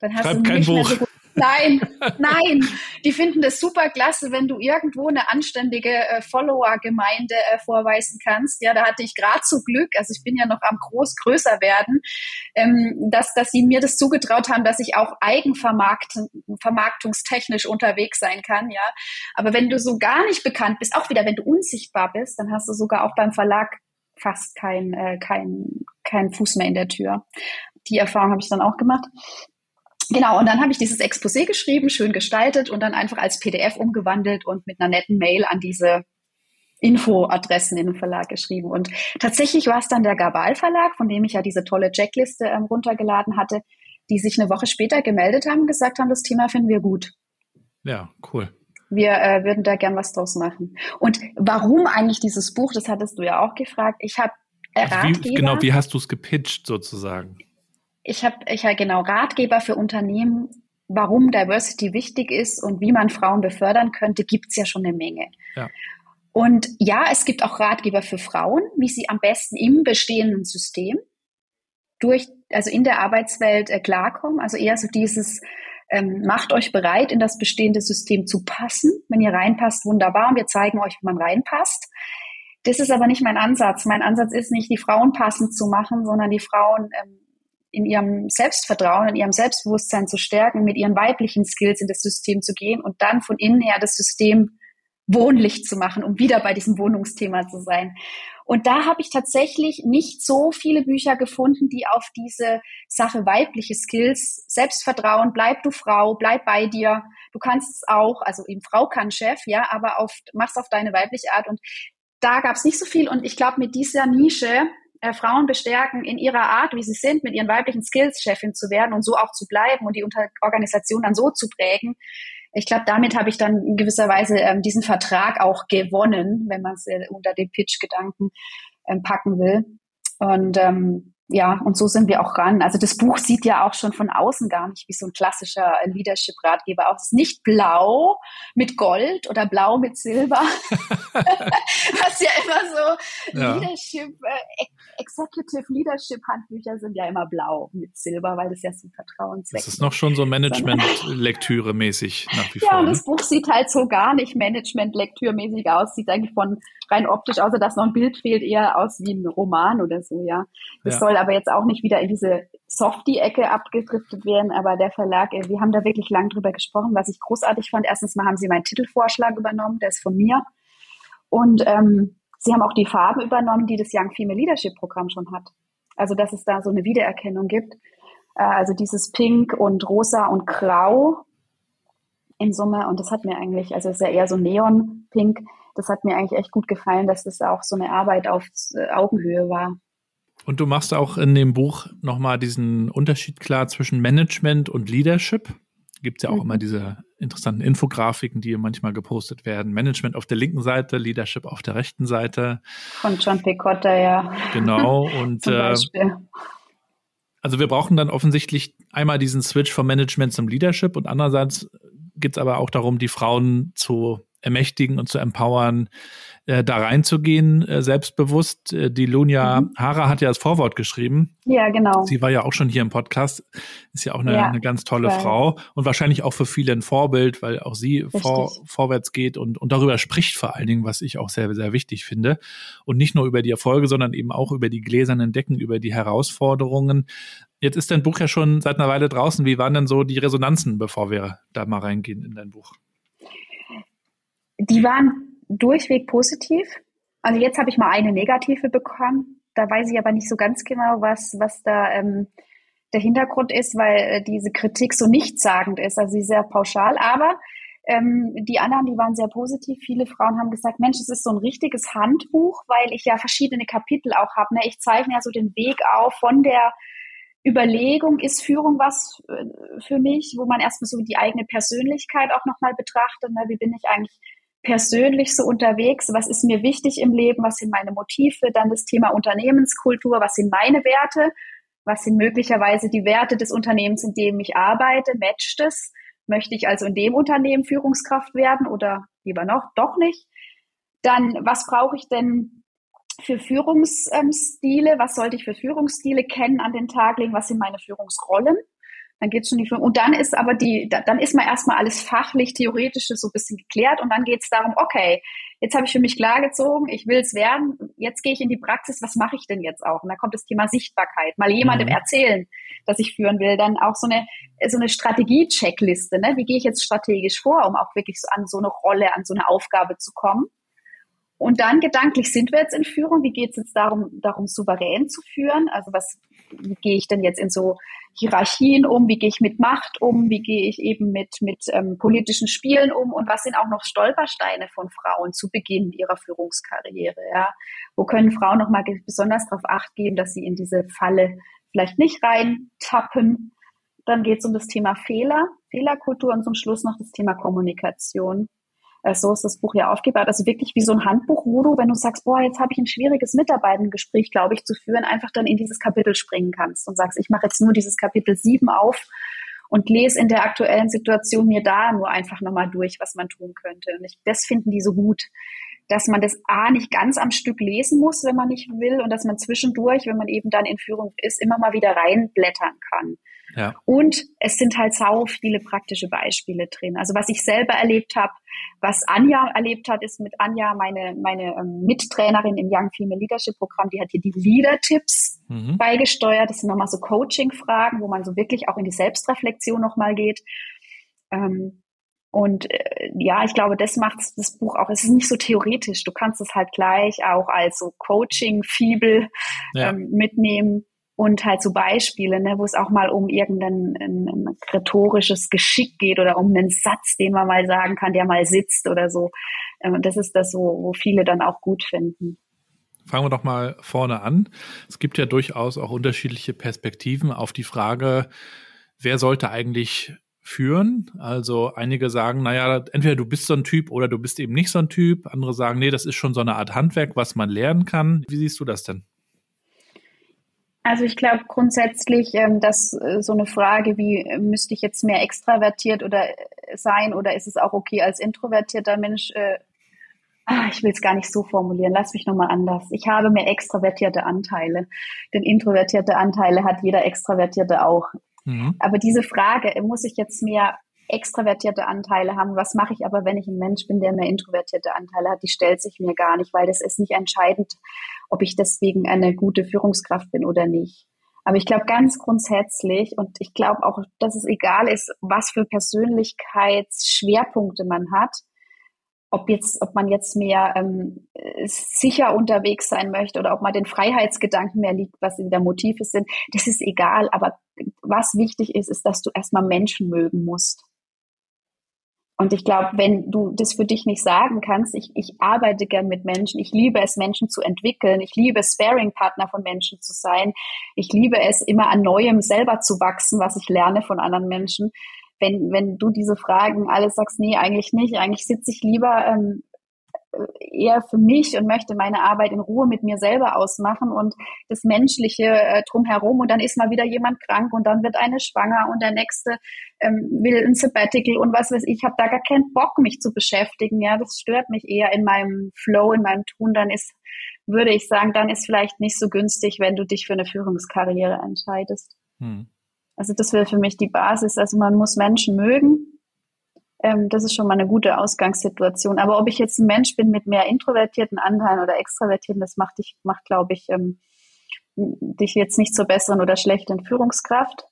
dann hast Schreib du nicht mehr so gut Nein, nein. Die finden das super klasse, wenn du irgendwo eine anständige äh, Follower-Gemeinde äh, vorweisen kannst. Ja, da hatte ich gerade so Glück, also ich bin ja noch am groß größer werden, ähm, dass, dass sie mir das zugetraut haben, dass ich auch eigenvermarktungstechnisch unterwegs sein kann. Ja, aber wenn du so gar nicht bekannt bist, auch wieder, wenn du unsichtbar bist, dann hast du sogar auch beim Verlag fast kein, äh, kein, kein Fuß mehr in der Tür. Die Erfahrung habe ich dann auch gemacht. Genau, und dann habe ich dieses Exposé geschrieben, schön gestaltet und dann einfach als PDF umgewandelt und mit einer netten Mail an diese Infoadressen in den Verlag geschrieben. Und tatsächlich war es dann der Gabal Verlag, von dem ich ja diese tolle Checkliste ähm, runtergeladen hatte, die sich eine Woche später gemeldet haben und gesagt haben, das Thema finden wir gut. Ja, cool. Wir äh, würden da gern was draus machen. Und warum eigentlich dieses Buch, das hattest du ja auch gefragt. Ich habe also wie, Genau, wie hast du es gepitcht sozusagen? Ich habe ich hab genau Ratgeber für Unternehmen, warum Diversity wichtig ist und wie man Frauen befördern könnte, gibt's ja schon eine Menge. Ja. Und ja, es gibt auch Ratgeber für Frauen, wie sie am besten im bestehenden System durch, also in der Arbeitswelt äh, klarkommen. Also eher so dieses, ähm, macht euch bereit, in das bestehende System zu passen. Wenn ihr reinpasst, wunderbar. Und wir zeigen euch, wie man reinpasst. Das ist aber nicht mein Ansatz. Mein Ansatz ist nicht, die Frauen passend zu machen, sondern die Frauen ähm, in ihrem Selbstvertrauen, in ihrem Selbstbewusstsein zu stärken, mit ihren weiblichen Skills in das System zu gehen und dann von innen her das System wohnlich zu machen, um wieder bei diesem Wohnungsthema zu sein. Und da habe ich tatsächlich nicht so viele Bücher gefunden, die auf diese Sache weibliche Skills, Selbstvertrauen, bleib du Frau, bleib bei dir, du kannst es auch, also eben Frau kann Chef, ja, aber auf, mach's auf deine weibliche Art. Und da gab es nicht so viel. Und ich glaube, mit dieser Nische äh, Frauen bestärken, in ihrer Art, wie sie sind, mit ihren weiblichen Skills Chefin zu werden und so auch zu bleiben und die Unter Organisation dann so zu prägen. Ich glaube, damit habe ich dann in gewisser Weise ähm, diesen Vertrag auch gewonnen, wenn man es äh, unter den Pitch-Gedanken ähm, packen will. Und ähm, ja, und so sind wir auch ran. Also das Buch sieht ja auch schon von außen gar nicht wie so ein klassischer Leadership-Ratgeber aus. Es ist nicht blau mit Gold oder blau mit Silber, was ja immer so ja. Leadership, äh, Executive Leadership Handbücher sind ja immer blau mit Silber, weil das ja so vertrauenswürdig ist. Das ist noch schon so Management-Lektüre mäßig nach wie vor. Ja, und ne? das Buch sieht halt so gar nicht Management-Lektüre-mäßig aus. Sieht eigentlich von rein optisch, außer dass noch ein Bild fehlt, eher aus wie ein Roman oder so, ja. Das ja. soll aber jetzt auch nicht wieder in diese Softie-Ecke abgedriftet werden, aber der Verlag, äh, wir haben da wirklich lang drüber gesprochen, was ich großartig fand. Erstens mal haben sie meinen Titelvorschlag übernommen, der ist von mir. Und ähm, sie haben auch die Farben übernommen, die das Young Female Leadership Programm schon hat. Also, dass es da so eine Wiedererkennung gibt. Äh, also dieses Pink und Rosa und Grau in Summe. Und das hat mir eigentlich, also es ist ja eher so Neon-Pink, das hat mir eigentlich echt gut gefallen, dass das auch so eine Arbeit auf äh, Augenhöhe war. Und du machst auch in dem Buch nochmal diesen Unterschied klar zwischen Management und Leadership. Gibt es ja auch mhm. immer diese interessanten Infografiken, die manchmal gepostet werden. Management auf der linken Seite, Leadership auf der rechten Seite. Von John Picotta, ja. Genau. Und äh, also wir brauchen dann offensichtlich einmal diesen Switch vom Management zum Leadership und andererseits geht es aber auch darum, die Frauen zu ermächtigen und zu empowern, äh, da reinzugehen, äh, selbstbewusst. Äh, die Lunia mhm. Hara hat ja das Vorwort geschrieben. Ja, genau. Sie war ja auch schon hier im Podcast, ist ja auch eine, ja, eine ganz tolle geil. Frau und wahrscheinlich auch für viele ein Vorbild, weil auch sie vor, vorwärts geht und, und darüber spricht vor allen Dingen, was ich auch sehr, sehr wichtig finde. Und nicht nur über die Erfolge, sondern eben auch über die gläsernen Decken, über die Herausforderungen. Jetzt ist dein Buch ja schon seit einer Weile draußen. Wie waren denn so die Resonanzen, bevor wir da mal reingehen in dein Buch? Die waren durchweg positiv. Also jetzt habe ich mal eine negative bekommen. Da weiß ich aber nicht so ganz genau, was, was da ähm, Der Hintergrund ist, weil äh, diese Kritik so nichtssagend ist, also sie ist sehr pauschal, aber ähm, die anderen, die waren sehr positiv. Viele Frauen haben gesagt, Mensch, es ist so ein richtiges Handbuch, weil ich ja verschiedene Kapitel auch habe. Ne? Ich zeichne ja so den Weg auf von der Überlegung, ist Führung was äh, für mich, wo man erstmal so die eigene Persönlichkeit auch nochmal betrachtet. Ne? Wie bin ich eigentlich persönlich so unterwegs? Was ist mir wichtig im Leben? Was sind meine Motive? Dann das Thema Unternehmenskultur. Was sind meine Werte? Was sind möglicherweise die Werte des Unternehmens, in dem ich arbeite? Matcht es? Möchte ich also in dem Unternehmen Führungskraft werden oder lieber noch, doch nicht? Dann, was brauche ich denn für Führungsstile? Was sollte ich für Führungsstile kennen an den Tag legen? Was sind meine Führungsrollen? Dann geht's schon die Führung. Und dann ist aber die, dann ist mal erstmal alles fachlich, theoretische so ein bisschen geklärt und dann geht's darum, okay, jetzt habe ich für mich klargezogen, ich will es werden, jetzt gehe ich in die Praxis, was mache ich denn jetzt auch? Und da kommt das Thema Sichtbarkeit, mal jemandem mhm. erzählen, dass ich führen will, dann auch so eine, so eine Strategie-Checkliste, ne? wie gehe ich jetzt strategisch vor, um auch wirklich so an so eine Rolle, an so eine Aufgabe zu kommen. Und dann gedanklich sind wir jetzt in Führung. Wie geht es jetzt darum, darum souverän zu führen? Also was, wie gehe ich denn jetzt in so Hierarchien um? Wie gehe ich mit Macht um? Wie gehe ich eben mit, mit ähm, politischen Spielen um? Und was sind auch noch Stolpersteine von Frauen zu Beginn ihrer Führungskarriere? Ja? Wo können Frauen nochmal besonders darauf acht geben, dass sie in diese Falle vielleicht nicht reintappen? Dann geht es um das Thema Fehler, Fehlerkultur und zum Schluss noch das Thema Kommunikation. Äh, so ist das Buch ja aufgebaut. Also wirklich wie so ein Handbuch, wo du, wenn du sagst, boah, jetzt habe ich ein schwieriges Mitarbeitengespräch, glaube ich, zu führen, einfach dann in dieses Kapitel springen kannst und sagst, ich mache jetzt nur dieses Kapitel 7 auf und lese in der aktuellen Situation mir da nur einfach nochmal durch, was man tun könnte. Und ich, das finden die so gut, dass man das A nicht ganz am Stück lesen muss, wenn man nicht will, und dass man zwischendurch, wenn man eben dann in Führung ist, immer mal wieder reinblättern kann. Ja. Und es sind halt sau viele praktische Beispiele drin. Also was ich selber erlebt habe, was Anja erlebt hat, ist mit Anja, meine, meine ähm, Mittrainerin im Young Female Leadership Programm, die hat hier die Leader-Tipps mhm. beigesteuert. Das sind nochmal so Coaching-Fragen, wo man so wirklich auch in die Selbstreflexion nochmal geht. Ähm, und äh, ja, ich glaube, das macht das Buch auch. Es ist nicht so theoretisch. Du kannst es halt gleich auch als so Coaching-Fibel ja. ähm, mitnehmen und halt so Beispiele, ne, wo es auch mal um irgendein ein, ein rhetorisches Geschick geht oder um einen Satz, den man mal sagen kann, der mal sitzt oder so. Ähm, das ist das, wo, wo viele dann auch gut finden. Fangen wir doch mal vorne an. Es gibt ja durchaus auch unterschiedliche Perspektiven auf die Frage, wer sollte eigentlich führen. Also einige sagen, naja, entweder du bist so ein Typ oder du bist eben nicht so ein Typ. Andere sagen, nee, das ist schon so eine Art Handwerk, was man lernen kann. Wie siehst du das denn? Also ich glaube grundsätzlich, ähm, dass äh, so eine Frage wie, äh, müsste ich jetzt mehr extravertiert oder äh, sein oder ist es auch okay als introvertierter Mensch, ah, ich will es gar nicht so formulieren, lass mich nochmal anders. Ich habe mehr extravertierte Anteile, denn introvertierte Anteile hat jeder Extravertierte auch. Mhm. Aber diese Frage, muss ich jetzt mehr extravertierte Anteile haben. Was mache ich aber, wenn ich ein Mensch bin, der mehr introvertierte Anteile hat? Die stellt sich mir gar nicht, weil das ist nicht entscheidend, ob ich deswegen eine gute Führungskraft bin oder nicht. Aber ich glaube ganz grundsätzlich und ich glaube auch, dass es egal ist, was für Persönlichkeitsschwerpunkte man hat, ob jetzt, ob man jetzt mehr ähm, sicher unterwegs sein möchte oder ob man den Freiheitsgedanken mehr liegt, was wieder Motive sind, das ist egal. Aber was wichtig ist, ist, dass du erstmal Menschen mögen musst. Und ich glaube, wenn du das für dich nicht sagen kannst, ich, ich arbeite gern mit Menschen, ich liebe es, Menschen zu entwickeln, ich liebe es, Sparing-Partner von Menschen zu sein, ich liebe es, immer an Neuem selber zu wachsen, was ich lerne von anderen Menschen. Wenn, wenn du diese Fragen alles sagst, nee, eigentlich nicht, eigentlich sitze ich lieber ähm, eher für mich und möchte meine Arbeit in Ruhe mit mir selber ausmachen und das Menschliche äh, drumherum und dann ist mal wieder jemand krank und dann wird eine schwanger und der nächste ähm, will ein Sabbatical und was weiß ich, ich habe da gar keinen Bock, mich zu beschäftigen. Ja, das stört mich eher in meinem Flow, in meinem Tun. Dann ist, würde ich sagen, dann ist vielleicht nicht so günstig, wenn du dich für eine Führungskarriere entscheidest. Hm. Also das wäre für mich die Basis. Also man muss Menschen mögen ähm, das ist schon mal eine gute Ausgangssituation. Aber ob ich jetzt ein Mensch bin mit mehr introvertierten Anteilen oder extravertierten, das macht dich, macht, glaube ich, ähm, dich jetzt nicht zur besseren oder schlechten Führungskraft.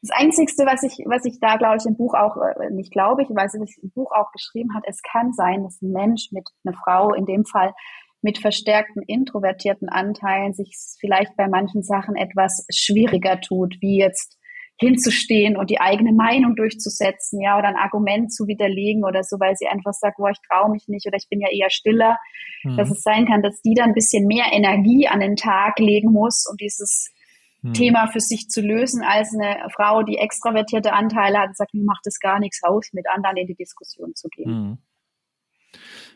Das Einzigste, was ich, was ich da, glaube ich, im Buch auch, äh, nicht glaube ich, weiß, was ich im Buch auch geschrieben hat, es kann sein, dass ein Mensch mit, einer Frau in dem Fall, mit verstärkten introvertierten Anteilen sich vielleicht bei manchen Sachen etwas schwieriger tut, wie jetzt hinzustehen und die eigene Meinung durchzusetzen, ja, oder ein Argument zu widerlegen oder so, weil sie einfach sagt, boah, ich traue mich nicht oder ich bin ja eher stiller, mhm. dass es sein kann, dass die dann ein bisschen mehr Energie an den Tag legen muss, um dieses mhm. Thema für sich zu lösen, als eine Frau, die extravertierte Anteile hat und sagt, mir macht es gar nichts aus, mit anderen in die Diskussion zu gehen. Mhm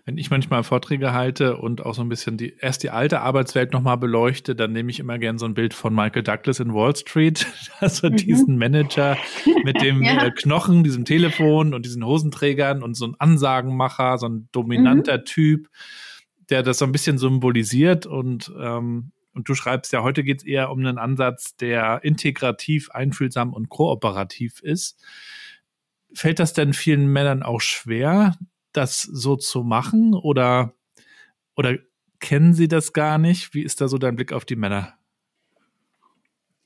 wenn ich manchmal Vorträge halte und auch so ein bisschen die, erst die alte Arbeitswelt nochmal beleuchte, dann nehme ich immer gern so ein Bild von Michael Douglas in Wall Street, also mhm. diesen Manager mit dem ja. Äh, Knochen, diesem Telefon und diesen Hosenträgern und so ein Ansagenmacher, so ein dominanter mhm. Typ, der das so ein bisschen symbolisiert und ähm, und du schreibst ja, heute geht es eher um einen Ansatz, der integrativ, einfühlsam und kooperativ ist. Fällt das denn vielen Männern auch schwer, das so zu machen oder, oder kennen Sie das gar nicht? Wie ist da so dein Blick auf die Männer?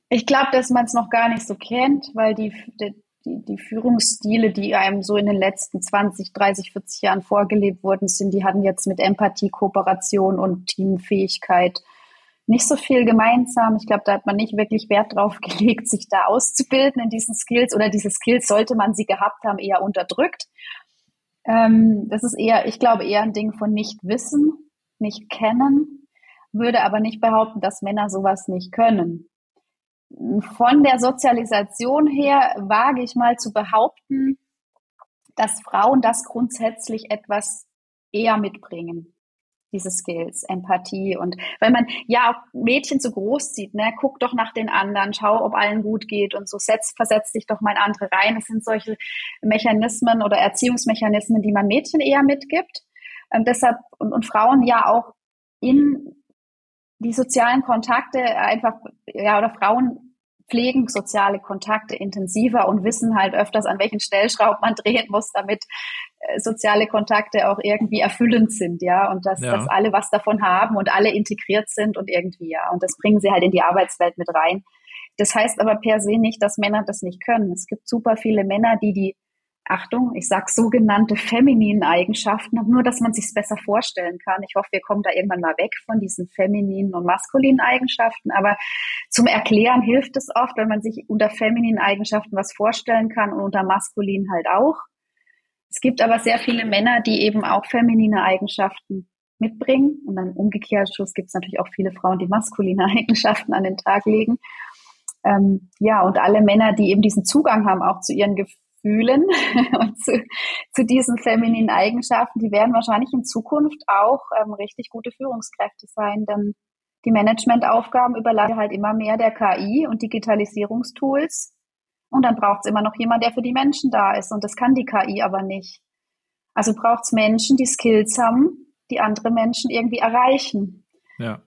Ich glaube, dass man es noch gar nicht so kennt, weil die, die, die Führungsstile, die einem so in den letzten 20, 30, 40 Jahren vorgelebt worden sind, die hatten jetzt mit Empathie, Kooperation und Teamfähigkeit nicht so viel gemeinsam. Ich glaube, da hat man nicht wirklich Wert drauf gelegt, sich da auszubilden in diesen Skills oder diese Skills sollte man sie gehabt haben, eher unterdrückt. Ähm, das ist eher, ich glaube, eher ein Ding von nicht wissen, nicht kennen, würde aber nicht behaupten, dass Männer sowas nicht können. Von der Sozialisation her wage ich mal zu behaupten, dass Frauen das grundsätzlich etwas eher mitbringen diese Skills, Empathie und weil man ja auch Mädchen zu groß sieht, ne, guck doch nach den anderen, schau, ob allen gut geht und so setz, versetz dich doch mal in andere rein. Es sind solche Mechanismen oder Erziehungsmechanismen, die man Mädchen eher mitgibt. Ähm, deshalb und, und Frauen ja auch in die sozialen Kontakte einfach, ja, oder Frauen pflegen soziale Kontakte intensiver und wissen halt öfters, an welchen Stellschrauben man drehen muss, damit äh, soziale Kontakte auch irgendwie erfüllend sind, ja, und dass, ja. dass alle was davon haben und alle integriert sind und irgendwie, ja, und das bringen sie halt in die Arbeitswelt mit rein. Das heißt aber per se nicht, dass Männer das nicht können. Es gibt super viele Männer, die die Achtung, ich sage sogenannte femininen Eigenschaften, nur dass man sich besser vorstellen kann. Ich hoffe, wir kommen da irgendwann mal weg von diesen femininen und maskulinen Eigenschaften. Aber zum Erklären hilft es oft, wenn man sich unter femininen Eigenschaften was vorstellen kann und unter maskulinen halt auch. Es gibt aber sehr viele Männer, die eben auch feminine Eigenschaften mitbringen. Und dann umgekehrt gibt es natürlich auch viele Frauen, die maskuline Eigenschaften an den Tag legen. Ähm, ja, und alle Männer, die eben diesen Zugang haben, auch zu ihren Gefühlen, fühlen und zu, zu diesen femininen Eigenschaften, die werden wahrscheinlich in Zukunft auch ähm, richtig gute Führungskräfte sein, denn die Managementaufgaben überladen halt immer mehr der KI und Digitalisierungstools. Und dann braucht es immer noch jemand, der für die Menschen da ist. Und das kann die KI aber nicht. Also braucht es Menschen, die Skills haben, die andere Menschen irgendwie erreichen. Ja.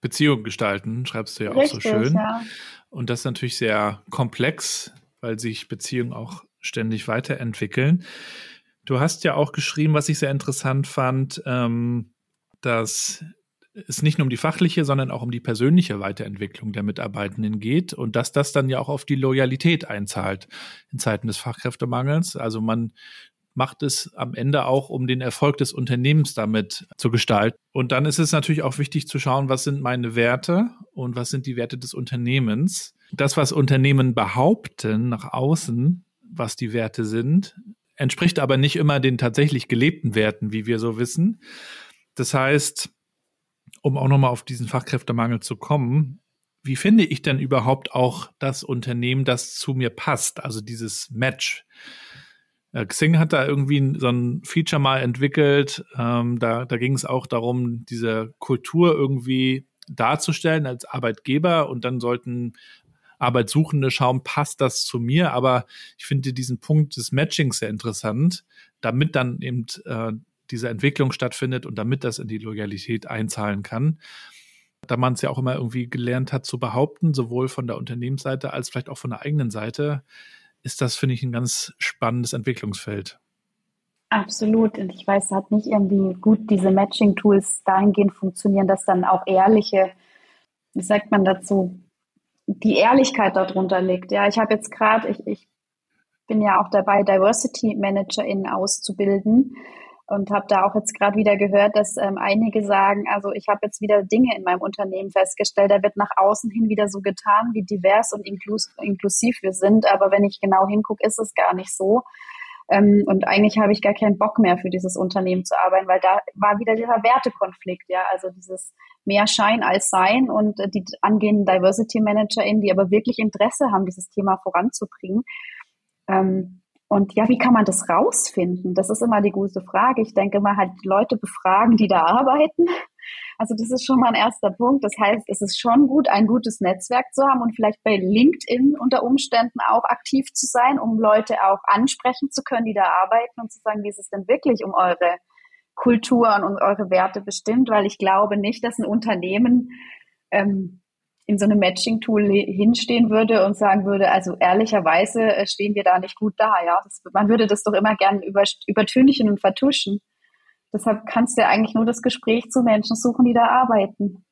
Beziehung gestalten, schreibst du ja Richtig, auch so schön. Ja. Und das ist natürlich sehr komplex weil sich Beziehungen auch ständig weiterentwickeln. Du hast ja auch geschrieben, was ich sehr interessant fand, ähm, dass es nicht nur um die fachliche, sondern auch um die persönliche Weiterentwicklung der Mitarbeitenden geht und dass das dann ja auch auf die Loyalität einzahlt in Zeiten des Fachkräftemangels. Also man macht es am Ende auch, um den Erfolg des Unternehmens damit zu gestalten. Und dann ist es natürlich auch wichtig zu schauen, was sind meine Werte und was sind die Werte des Unternehmens das, was Unternehmen behaupten nach außen, was die Werte sind, entspricht aber nicht immer den tatsächlich gelebten Werten, wie wir so wissen. Das heißt, um auch nochmal auf diesen Fachkräftemangel zu kommen, wie finde ich denn überhaupt auch das Unternehmen, das zu mir passt, also dieses Match? Äh, Xing hat da irgendwie so ein Feature mal entwickelt. Ähm, da da ging es auch darum, diese Kultur irgendwie darzustellen als Arbeitgeber und dann sollten Arbeitssuchende schauen, passt das zu mir? Aber ich finde diesen Punkt des Matchings sehr interessant, damit dann eben äh, diese Entwicklung stattfindet und damit das in die Loyalität einzahlen kann. Da man es ja auch immer irgendwie gelernt hat zu behaupten, sowohl von der Unternehmensseite als vielleicht auch von der eigenen Seite, ist das, finde ich, ein ganz spannendes Entwicklungsfeld. Absolut. Und ich weiß, hat nicht irgendwie gut diese Matching-Tools dahingehend funktionieren, dass dann auch ehrliche, wie sagt man dazu, die Ehrlichkeit darunter liegt. Ja, ich habe jetzt gerade, ich, ich bin ja auch dabei, Diversity ManagerInnen auszubilden. und habe da auch jetzt gerade wieder gehört, dass ähm, einige sagen, also ich habe jetzt wieder Dinge in meinem Unternehmen festgestellt, da wird nach außen hin wieder so getan, wie divers und inklus inklusiv wir sind, aber wenn ich genau hingucke, ist es gar nicht so. Ähm, und eigentlich habe ich gar keinen Bock mehr für dieses Unternehmen zu arbeiten, weil da war wieder dieser Wertekonflikt, ja, also dieses mehr Schein als Sein und äh, die angehenden Diversity ManagerInnen, die aber wirklich Interesse haben, dieses Thema voranzubringen. Ähm, und ja, wie kann man das rausfinden? Das ist immer die gute Frage. Ich denke mal halt Leute befragen, die da arbeiten. Also das ist schon mal ein erster Punkt. Das heißt, es ist schon gut, ein gutes Netzwerk zu haben und vielleicht bei LinkedIn unter Umständen auch aktiv zu sein, um Leute auch ansprechen zu können, die da arbeiten und zu sagen, wie ist es denn wirklich um eure Kultur und eure Werte bestimmt? Weil ich glaube nicht, dass ein Unternehmen ähm, in so einem Matching-Tool hinstehen würde und sagen würde, also ehrlicherweise äh, stehen wir da nicht gut da, ja. Das, man würde das doch immer gern über, übertünchen und vertuschen. Deshalb kannst du ja eigentlich nur das Gespräch zu Menschen suchen, die da arbeiten.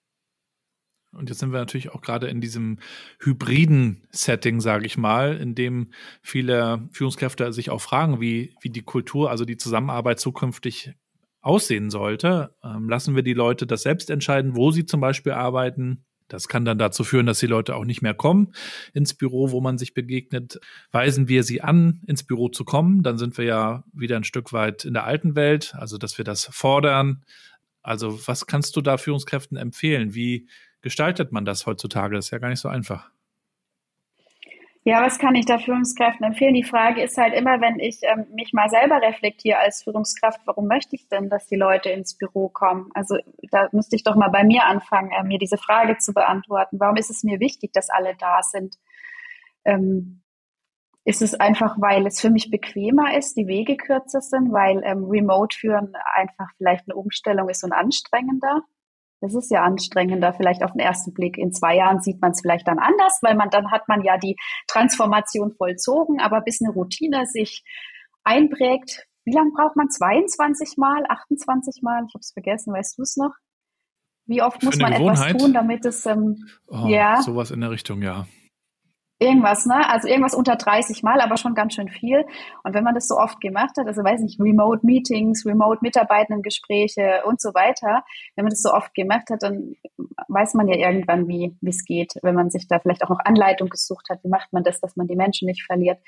Und jetzt sind wir natürlich auch gerade in diesem hybriden Setting, sage ich mal, in dem viele Führungskräfte sich auch fragen, wie, wie die Kultur, also die Zusammenarbeit zukünftig aussehen sollte. Ähm, lassen wir die Leute das selbst entscheiden, wo sie zum Beispiel arbeiten? Das kann dann dazu führen, dass die Leute auch nicht mehr kommen ins Büro, wo man sich begegnet. Weisen wir sie an, ins Büro zu kommen, dann sind wir ja wieder ein Stück weit in der alten Welt, also dass wir das fordern. Also was kannst du da Führungskräften empfehlen? Wie gestaltet man das heutzutage? Das ist ja gar nicht so einfach. Ja, was kann ich da Führungskräften empfehlen? Die Frage ist halt immer, wenn ich ähm, mich mal selber reflektiere als Führungskraft, warum möchte ich denn, dass die Leute ins Büro kommen? Also da müsste ich doch mal bei mir anfangen, äh, mir diese Frage zu beantworten. Warum ist es mir wichtig, dass alle da sind? Ähm, ist es einfach, weil es für mich bequemer ist, die Wege kürzer sind, weil ähm, Remote führen einfach vielleicht eine Umstellung ist und anstrengender? Das ist ja anstrengender, vielleicht auf den ersten Blick. In zwei Jahren sieht man es vielleicht dann anders, weil man dann hat man ja die Transformation vollzogen, aber bis eine Routine sich einprägt, wie lange braucht man? 22 Mal, 28 Mal? Ich habe es vergessen, weißt du es noch? Wie oft muss man Gewohnheit? etwas tun, damit es ähm, oh, ja sowas in der Richtung, ja. Irgendwas, ne? Also irgendwas unter 30 Mal, aber schon ganz schön viel. Und wenn man das so oft gemacht hat, also weiß nicht, Remote Meetings, Remote Mitarbeitendengespräche und so weiter, wenn man das so oft gemacht hat, dann weiß man ja irgendwann, wie es geht, wenn man sich da vielleicht auch noch Anleitung gesucht hat, wie macht man das, dass man die Menschen nicht verliert.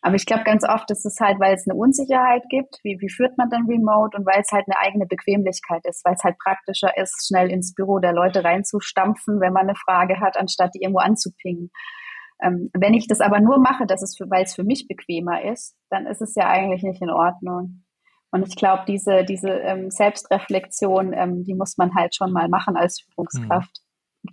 Aber ich glaube ganz oft ist es halt, weil es eine Unsicherheit gibt, wie, wie führt man dann Remote und weil es halt eine eigene Bequemlichkeit ist, weil es halt praktischer ist, schnell ins Büro der Leute reinzustampfen, wenn man eine Frage hat, anstatt die irgendwo anzupingen. Ähm, wenn ich das aber nur mache, dass es für, weil es für mich bequemer ist, dann ist es ja eigentlich nicht in Ordnung. Und ich glaube, diese, diese ähm, Selbstreflexion, ähm, die muss man halt schon mal machen als Führungskraft.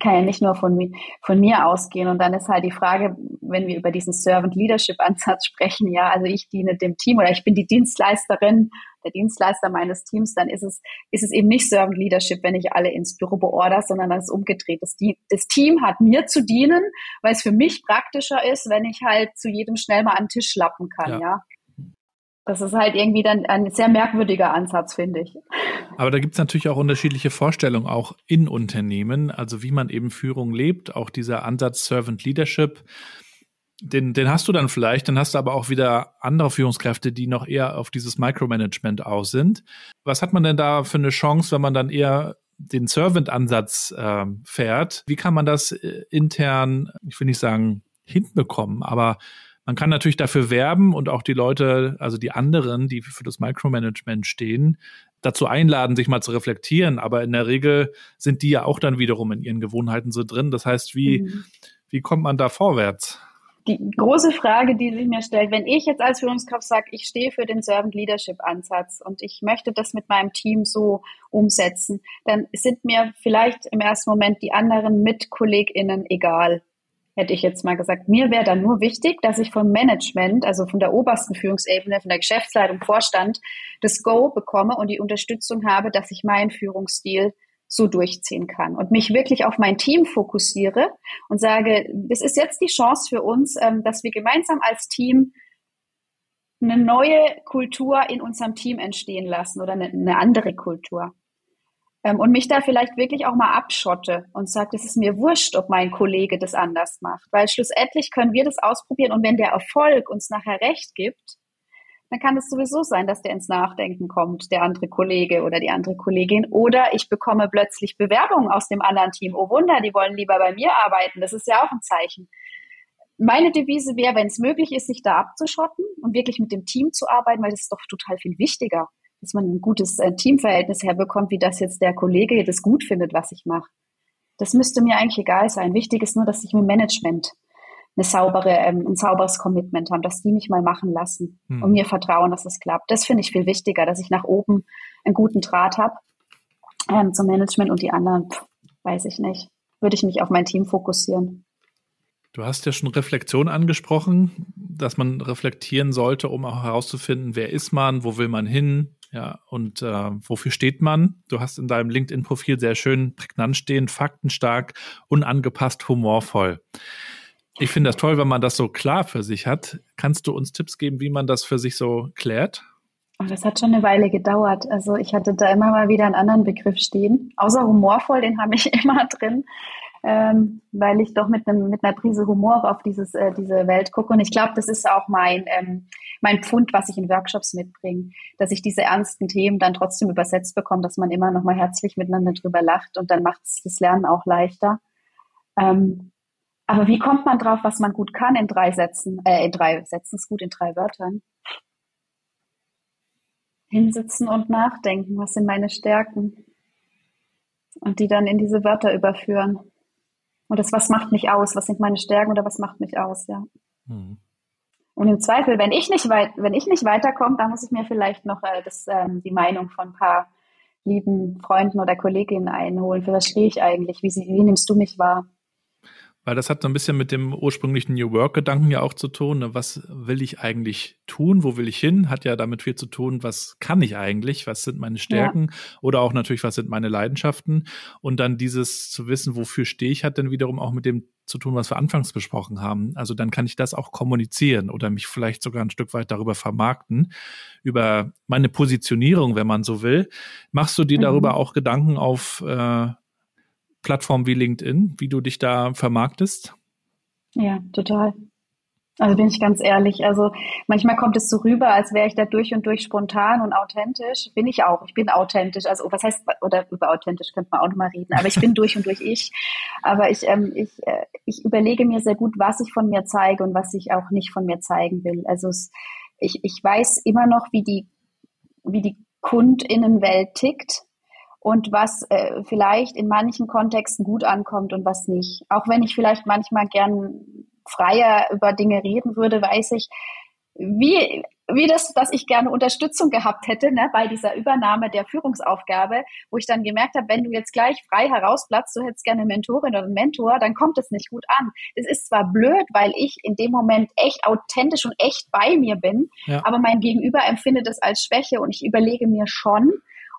Kann ja nicht nur von, von mir ausgehen. Und dann ist halt die Frage, wenn wir über diesen Servant Leadership Ansatz sprechen, ja, also ich diene dem Team oder ich bin die Dienstleisterin, der Dienstleister meines Teams, dann ist es, ist es eben nicht Servant Leadership, wenn ich alle ins Büro beorder, sondern das ist umgedreht. Das, das Team hat mir zu dienen, weil es für mich praktischer ist, wenn ich halt zu jedem schnell mal an den Tisch schlappen kann, ja. ja. Das ist halt irgendwie dann ein sehr merkwürdiger Ansatz, finde ich. Aber da gibt es natürlich auch unterschiedliche Vorstellungen, auch in Unternehmen, also wie man eben Führung lebt, auch dieser Ansatz Servant Leadership. Den, den hast du dann vielleicht, dann hast du aber auch wieder andere Führungskräfte, die noch eher auf dieses Micromanagement aus sind. Was hat man denn da für eine Chance, wenn man dann eher den Servant-Ansatz äh, fährt? Wie kann man das äh, intern, ich will nicht sagen, hinbekommen, aber man kann natürlich dafür werben und auch die Leute, also die anderen, die für das Micromanagement stehen, dazu einladen, sich mal zu reflektieren. Aber in der Regel sind die ja auch dann wiederum in ihren Gewohnheiten so drin. Das heißt, wie, mhm. wie kommt man da vorwärts? Die große Frage, die sich mir stellt, wenn ich jetzt als Führungskraft sage, ich stehe für den Servant Leadership Ansatz und ich möchte das mit meinem Team so umsetzen, dann sind mir vielleicht im ersten Moment die anderen MitkollegInnen egal hätte ich jetzt mal gesagt. Mir wäre dann nur wichtig, dass ich vom Management, also von der obersten Führungsebene, von der Geschäftsleitung, Vorstand, das Go bekomme und die Unterstützung habe, dass ich meinen Führungsstil so durchziehen kann und mich wirklich auf mein Team fokussiere und sage, das ist jetzt die Chance für uns, ähm, dass wir gemeinsam als Team eine neue Kultur in unserem Team entstehen lassen oder eine, andere Kultur. Ähm, und mich da vielleicht wirklich auch mal abschotte und sage, es ist mir wurscht, ob mein Kollege das anders macht, weil schlussendlich können wir das ausprobieren und wenn der Erfolg uns nachher recht gibt, dann kann es sowieso sein, dass der ins Nachdenken kommt, der andere Kollege oder die andere Kollegin. Oder ich bekomme plötzlich Bewerbungen aus dem anderen Team. Oh Wunder, die wollen lieber bei mir arbeiten. Das ist ja auch ein Zeichen. Meine Devise wäre, wenn es möglich ist, sich da abzuschotten und wirklich mit dem Team zu arbeiten, weil das ist doch total viel wichtiger, dass man ein gutes äh, Teamverhältnis herbekommt, wie das jetzt der Kollege das gut findet, was ich mache. Das müsste mir eigentlich egal sein. Wichtig ist nur, dass ich mit Management eine saubere, ähm, ein sauberes Commitment haben, dass die mich mal machen lassen hm. und mir vertrauen, dass es klappt. Das finde ich viel wichtiger, dass ich nach oben einen guten Draht habe ähm, zum Management und die anderen, pff, weiß ich nicht. Würde ich mich auf mein Team fokussieren. Du hast ja schon Reflexion angesprochen, dass man reflektieren sollte, um auch herauszufinden, wer ist man, wo will man hin, ja, und äh, wofür steht man? Du hast in deinem LinkedIn-Profil sehr schön prägnant stehen, faktenstark, unangepasst, humorvoll. Ich finde das toll, wenn man das so klar für sich hat. Kannst du uns Tipps geben, wie man das für sich so klärt? Oh, das hat schon eine Weile gedauert. Also ich hatte da immer mal wieder einen anderen Begriff stehen. Außer humorvoll, den habe ich immer drin, ähm, weil ich doch mit, einem, mit einer Prise Humor auf dieses, äh, diese Welt gucke. Und ich glaube, das ist auch mein, ähm, mein Pfund, was ich in Workshops mitbringe, dass ich diese ernsten Themen dann trotzdem übersetzt bekomme, dass man immer noch mal herzlich miteinander drüber lacht und dann macht es das Lernen auch leichter. Ähm, aber wie kommt man drauf, was man gut kann in drei Sätzen, äh, in drei Sätzen ist gut, in drei Wörtern? Hinsitzen und nachdenken, was sind meine Stärken? Und die dann in diese Wörter überführen. Und das, was macht mich aus? Was sind meine Stärken oder was macht mich aus, ja. Mhm. Und im Zweifel, wenn ich nicht weit, wenn ich nicht weiterkomme, dann muss ich mir vielleicht noch äh, das, ähm, die Meinung von ein paar lieben Freunden oder Kolleginnen einholen. Für was stehe ich eigentlich? Wie, wie nimmst du mich wahr? Weil das hat so ein bisschen mit dem ursprünglichen New Work-Gedanken ja auch zu tun. Ne? Was will ich eigentlich tun? Wo will ich hin? Hat ja damit viel zu tun, was kann ich eigentlich? Was sind meine Stärken? Ja. Oder auch natürlich, was sind meine Leidenschaften? Und dann dieses zu wissen, wofür stehe ich, hat dann wiederum auch mit dem zu tun, was wir anfangs besprochen haben. Also dann kann ich das auch kommunizieren oder mich vielleicht sogar ein Stück weit darüber vermarkten, über meine Positionierung, wenn man so will. Machst du dir mhm. darüber auch Gedanken auf äh, Plattformen wie LinkedIn, wie du dich da vermarktest? Ja, total. Also bin ich ganz ehrlich. Also manchmal kommt es so rüber, als wäre ich da durch und durch spontan und authentisch. Bin ich auch. Ich bin authentisch. Also was heißt, oder über authentisch könnte man auch nochmal reden, aber ich bin durch und durch ich. Aber ich, ähm, ich, äh, ich überlege mir sehr gut, was ich von mir zeige und was ich auch nicht von mir zeigen will. Also es, ich, ich weiß immer noch, wie die, wie die KundInnenwelt tickt und was äh, vielleicht in manchen Kontexten gut ankommt und was nicht. Auch wenn ich vielleicht manchmal gern freier über Dinge reden würde, weiß ich, wie, wie das, dass ich gerne Unterstützung gehabt hätte ne, bei dieser Übernahme der Führungsaufgabe, wo ich dann gemerkt habe, wenn du jetzt gleich frei herausplatzt, du hättest gerne eine Mentorin oder einen Mentor, dann kommt es nicht gut an. Es ist zwar blöd, weil ich in dem Moment echt authentisch und echt bei mir bin, ja. aber mein Gegenüber empfindet es als Schwäche und ich überlege mir schon,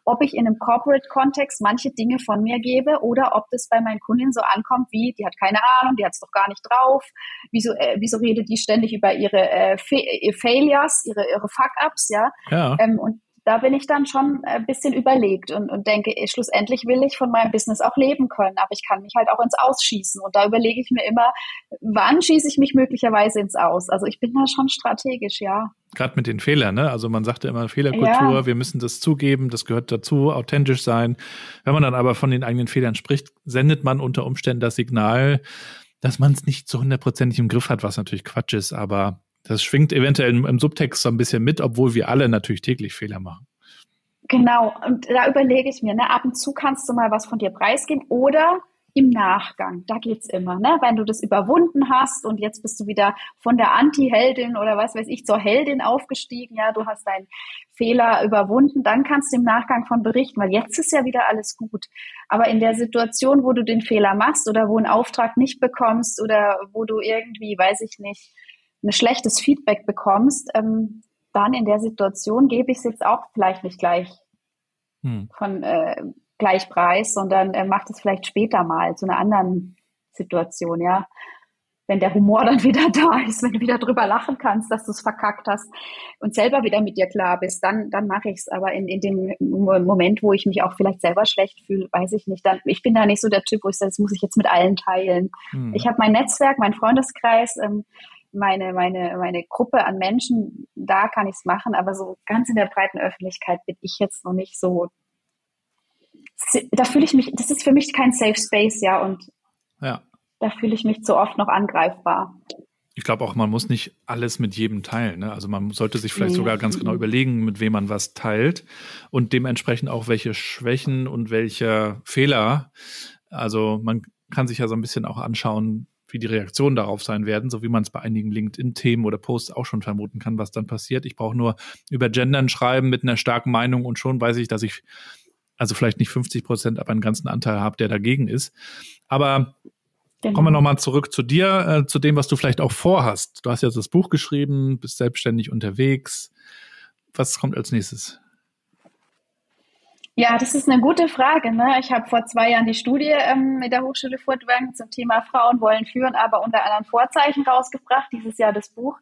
ob ich in einem Corporate-Kontext manche Dinge von mir gebe oder ob das bei meinen Kundinnen so ankommt wie, die hat keine Ahnung, die hat es doch gar nicht drauf, wieso, äh, wieso redet die ständig über ihre äh, Failures, ihre, ihre Fuck-Ups, ja. ja. Ähm, und da bin ich dann schon ein bisschen überlegt und, und denke, schlussendlich will ich von meinem Business auch leben können, aber ich kann mich halt auch ins Ausschießen. Und da überlege ich mir immer, wann schieße ich mich möglicherweise ins Aus? Also ich bin da schon strategisch, ja. Gerade mit den Fehlern, ne? Also man sagte immer Fehlerkultur, ja. wir müssen das zugeben, das gehört dazu, authentisch sein. Wenn man dann aber von den eigenen Fehlern spricht, sendet man unter Umständen das Signal, dass man es nicht so hundertprozentig im Griff hat, was natürlich Quatsch ist, aber das schwingt eventuell im, Subtext so ein bisschen mit, obwohl wir alle natürlich täglich Fehler machen. Genau, und da überlege ich mir, ne, ab und zu kannst du mal was von dir preisgeben oder im Nachgang, da geht's immer, ne? Wenn du das überwunden hast und jetzt bist du wieder von der Anti-Heldin oder was weiß ich zur Heldin aufgestiegen, ja, du hast deinen Fehler überwunden, dann kannst du im Nachgang von berichten, weil jetzt ist ja wieder alles gut. Aber in der Situation, wo du den Fehler machst oder wo einen Auftrag nicht bekommst oder wo du irgendwie, weiß ich nicht, ein schlechtes Feedback bekommst, ähm, dann in der Situation gebe ich es jetzt auch vielleicht nicht gleich hm. von äh, gleich Preis, sondern äh, macht es vielleicht später mal zu einer anderen Situation, ja. Wenn der Humor dann wieder da ist, wenn du wieder drüber lachen kannst, dass du es verkackt hast und selber wieder mit dir klar bist, dann, dann mache ich es. Aber in, in dem Moment, wo ich mich auch vielleicht selber schlecht fühle, weiß ich nicht. Dann, ich bin da nicht so der Typ, wo ich sage, das muss ich jetzt mit allen teilen. Hm. Ich habe mein Netzwerk, mein Freundeskreis, ähm, meine, meine, meine Gruppe an Menschen, da kann ich es machen, aber so ganz in der breiten Öffentlichkeit bin ich jetzt noch nicht so. Da fühle ich mich, das ist für mich kein Safe Space, ja, und ja. da fühle ich mich zu oft noch angreifbar. Ich glaube auch, man muss nicht alles mit jedem teilen. Ne? Also man sollte sich vielleicht sogar ganz genau überlegen, mit wem man was teilt und dementsprechend auch welche Schwächen und welche Fehler. Also man kann sich ja so ein bisschen auch anschauen, wie die Reaktionen darauf sein werden, so wie man es bei einigen LinkedIn-Themen oder Posts auch schon vermuten kann, was dann passiert. Ich brauche nur über Gendern schreiben mit einer starken Meinung und schon weiß ich, dass ich also vielleicht nicht 50 Prozent, aber einen ganzen Anteil habe, der dagegen ist. Aber Genau. Kommen wir nochmal zurück zu dir, äh, zu dem, was du vielleicht auch vorhast. Du hast jetzt das Buch geschrieben, bist selbstständig unterwegs. Was kommt als nächstes? Ja, das ist eine gute Frage. Ne? Ich habe vor zwei Jahren die Studie ähm, mit der Hochschule Furtwangen zum Thema Frauen wollen führen, aber unter anderen Vorzeichen rausgebracht. Dieses Jahr das Buch.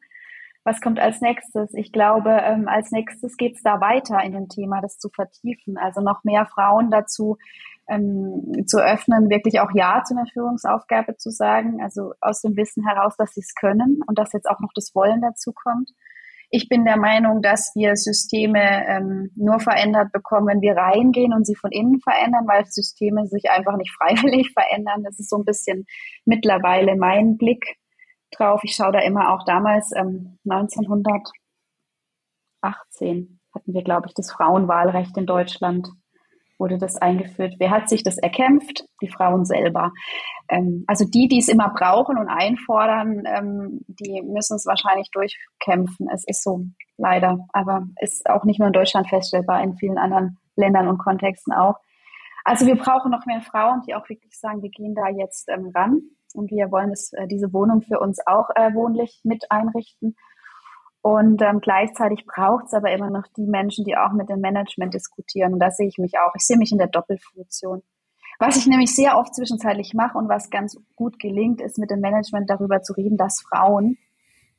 Was kommt als nächstes? Ich glaube, ähm, als nächstes geht es da weiter in dem Thema, das zu vertiefen. Also noch mehr Frauen dazu ähm, zu öffnen, wirklich auch Ja zu einer Führungsaufgabe zu sagen, also aus dem Wissen heraus, dass sie es können und dass jetzt auch noch das Wollen dazu kommt. Ich bin der Meinung, dass wir Systeme ähm, nur verändert bekommen, wenn wir reingehen und sie von innen verändern, weil Systeme sich einfach nicht freiwillig verändern. Das ist so ein bisschen mittlerweile mein Blick drauf. Ich schaue da immer auch damals, ähm, 1918 hatten wir, glaube ich, das Frauenwahlrecht in Deutschland wurde das eingeführt. Wer hat sich das erkämpft? Die Frauen selber. Ähm, also die, die es immer brauchen und einfordern, ähm, die müssen es wahrscheinlich durchkämpfen. Es ist so, leider. Aber ist auch nicht nur in Deutschland feststellbar, in vielen anderen Ländern und Kontexten auch. Also wir brauchen noch mehr Frauen, die auch wirklich sagen, wir gehen da jetzt ähm, ran und wir wollen es, äh, diese Wohnung für uns auch äh, wohnlich mit einrichten. Und ähm, gleichzeitig braucht es aber immer noch die Menschen, die auch mit dem Management diskutieren. Und da sehe ich mich auch. Ich sehe mich in der Doppelfunktion. Was ich nämlich sehr oft zwischenzeitlich mache und was ganz gut gelingt, ist mit dem Management darüber zu reden, dass Frauen,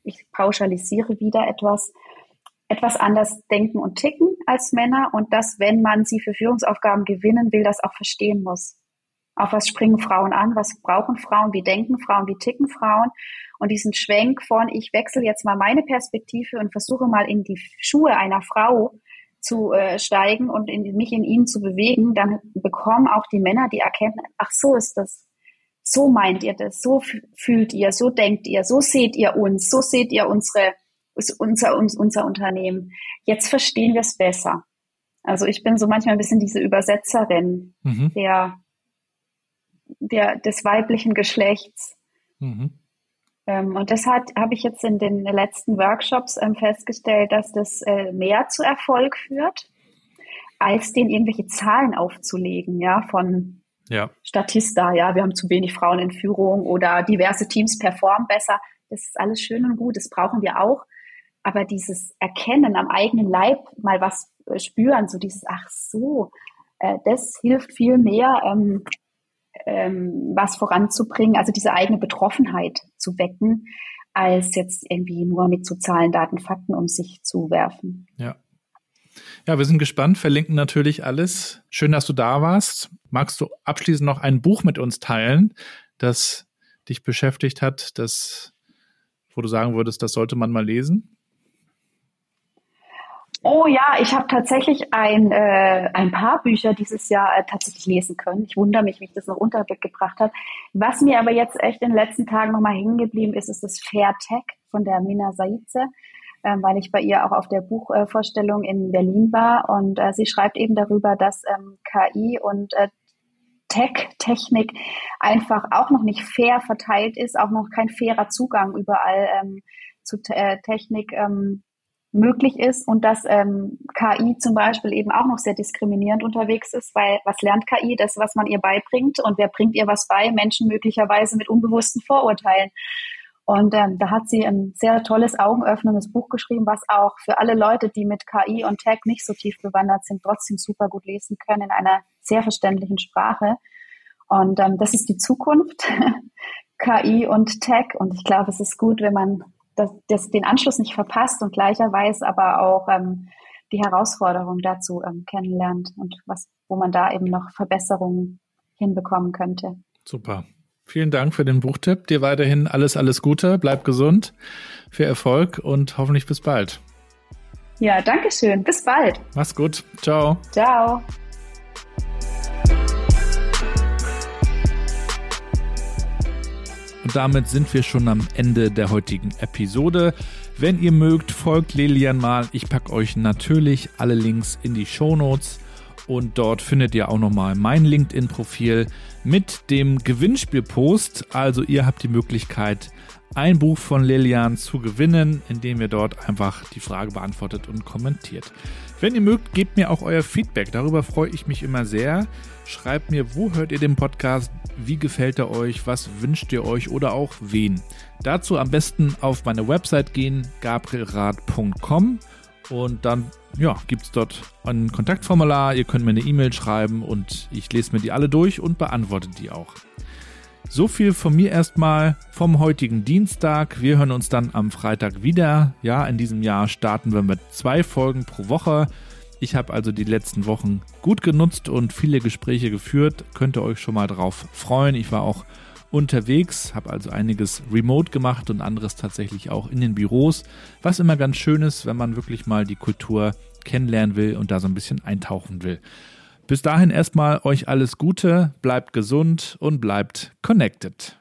ich pauschalisiere wieder etwas, etwas anders denken und ticken als Männer und dass, wenn man sie für Führungsaufgaben gewinnen will, das auch verstehen muss. Auf was springen Frauen an? Was brauchen Frauen? Wie denken Frauen? Wie ticken Frauen? Und diesen Schwenk von, ich wechsle jetzt mal meine Perspektive und versuche mal in die Schuhe einer Frau zu äh, steigen und in, mich in ihnen zu bewegen, dann bekommen auch die Männer die Erkenntnis, ach so ist das, so meint ihr das, so fühlt ihr, so denkt ihr, so seht ihr uns, so seht ihr unsere, unser, unser, unser Unternehmen. Jetzt verstehen wir es besser. Also ich bin so manchmal ein bisschen diese Übersetzerin mhm. der der, des weiblichen Geschlechts. Mhm. Ähm, und das habe ich jetzt in den letzten Workshops ähm, festgestellt, dass das äh, mehr zu Erfolg führt, als den irgendwelche Zahlen aufzulegen, ja, von ja. Statista, ja, wir haben zu wenig Frauen in Führung oder diverse Teams performen besser. Das ist alles schön und gut, das brauchen wir auch. Aber dieses Erkennen am eigenen Leib, mal was äh, spüren, so dieses, ach so, äh, das hilft viel mehr, ähm, was voranzubringen, also diese eigene Betroffenheit zu wecken, als jetzt irgendwie nur mit so Zahlen, Daten, Fakten um sich zu werfen. Ja. Ja, wir sind gespannt, verlinken natürlich alles. Schön, dass du da warst. Magst du abschließend noch ein Buch mit uns teilen, das dich beschäftigt hat, das, wo du sagen würdest, das sollte man mal lesen? Oh ja, ich habe tatsächlich ein, äh, ein paar Bücher dieses Jahr äh, tatsächlich lesen können. Ich wundere mich, wie ich das noch untergebracht habe. Was mir aber jetzt echt in den letzten Tagen nochmal hängen geblieben ist, ist das Fair Tech von der Mina Saize, äh, weil ich bei ihr auch auf der Buchvorstellung in Berlin war. Und äh, sie schreibt eben darüber, dass ähm, KI und äh, Tech, Technik einfach auch noch nicht fair verteilt ist, auch noch kein fairer Zugang überall ähm, zu äh, Technik ähm, möglich ist und dass ähm, KI zum Beispiel eben auch noch sehr diskriminierend unterwegs ist, weil was lernt KI? Das, was man ihr beibringt und wer bringt ihr was bei? Menschen möglicherweise mit unbewussten Vorurteilen. Und ähm, da hat sie ein sehr tolles, augenöffnendes Buch geschrieben, was auch für alle Leute, die mit KI und Tech nicht so tief bewandert sind, trotzdem super gut lesen können in einer sehr verständlichen Sprache. Und ähm, das ist die Zukunft, KI und Tech. Und ich glaube, es ist gut, wenn man das, das, den Anschluss nicht verpasst und gleicherweise aber auch ähm, die Herausforderung dazu ähm, kennenlernt und was, wo man da eben noch Verbesserungen hinbekommen könnte. Super. Vielen Dank für den Buchtipp. Dir weiterhin alles, alles Gute. Bleib gesund. Viel Erfolg und hoffentlich bis bald. Ja, danke schön. Bis bald. Mach's gut. Ciao. Ciao. Und damit sind wir schon am Ende der heutigen Episode. Wenn ihr mögt, folgt Lilian mal. Ich packe euch natürlich alle Links in die Show Notes und dort findet ihr auch nochmal mein LinkedIn-Profil mit dem Gewinnspielpost. Also ihr habt die Möglichkeit, ein Buch von Lilian zu gewinnen, indem ihr dort einfach die Frage beantwortet und kommentiert. Wenn ihr mögt, gebt mir auch euer Feedback. Darüber freue ich mich immer sehr. Schreibt mir, wo hört ihr den Podcast? Wie gefällt er euch? Was wünscht ihr euch oder auch wen? Dazu am besten auf meine Website gehen, gabrielrad.com und dann ja, gibt es dort ein Kontaktformular. Ihr könnt mir eine E-Mail schreiben und ich lese mir die alle durch und beantworte die auch. So viel von mir erstmal vom heutigen Dienstag. Wir hören uns dann am Freitag wieder. Ja, in diesem Jahr starten wir mit zwei Folgen pro Woche. Ich habe also die letzten Wochen gut genutzt und viele Gespräche geführt. Könnt ihr euch schon mal drauf freuen. Ich war auch unterwegs, habe also einiges remote gemacht und anderes tatsächlich auch in den Büros, was immer ganz schön ist, wenn man wirklich mal die Kultur kennenlernen will und da so ein bisschen eintauchen will. Bis dahin erstmal euch alles Gute, bleibt gesund und bleibt connected.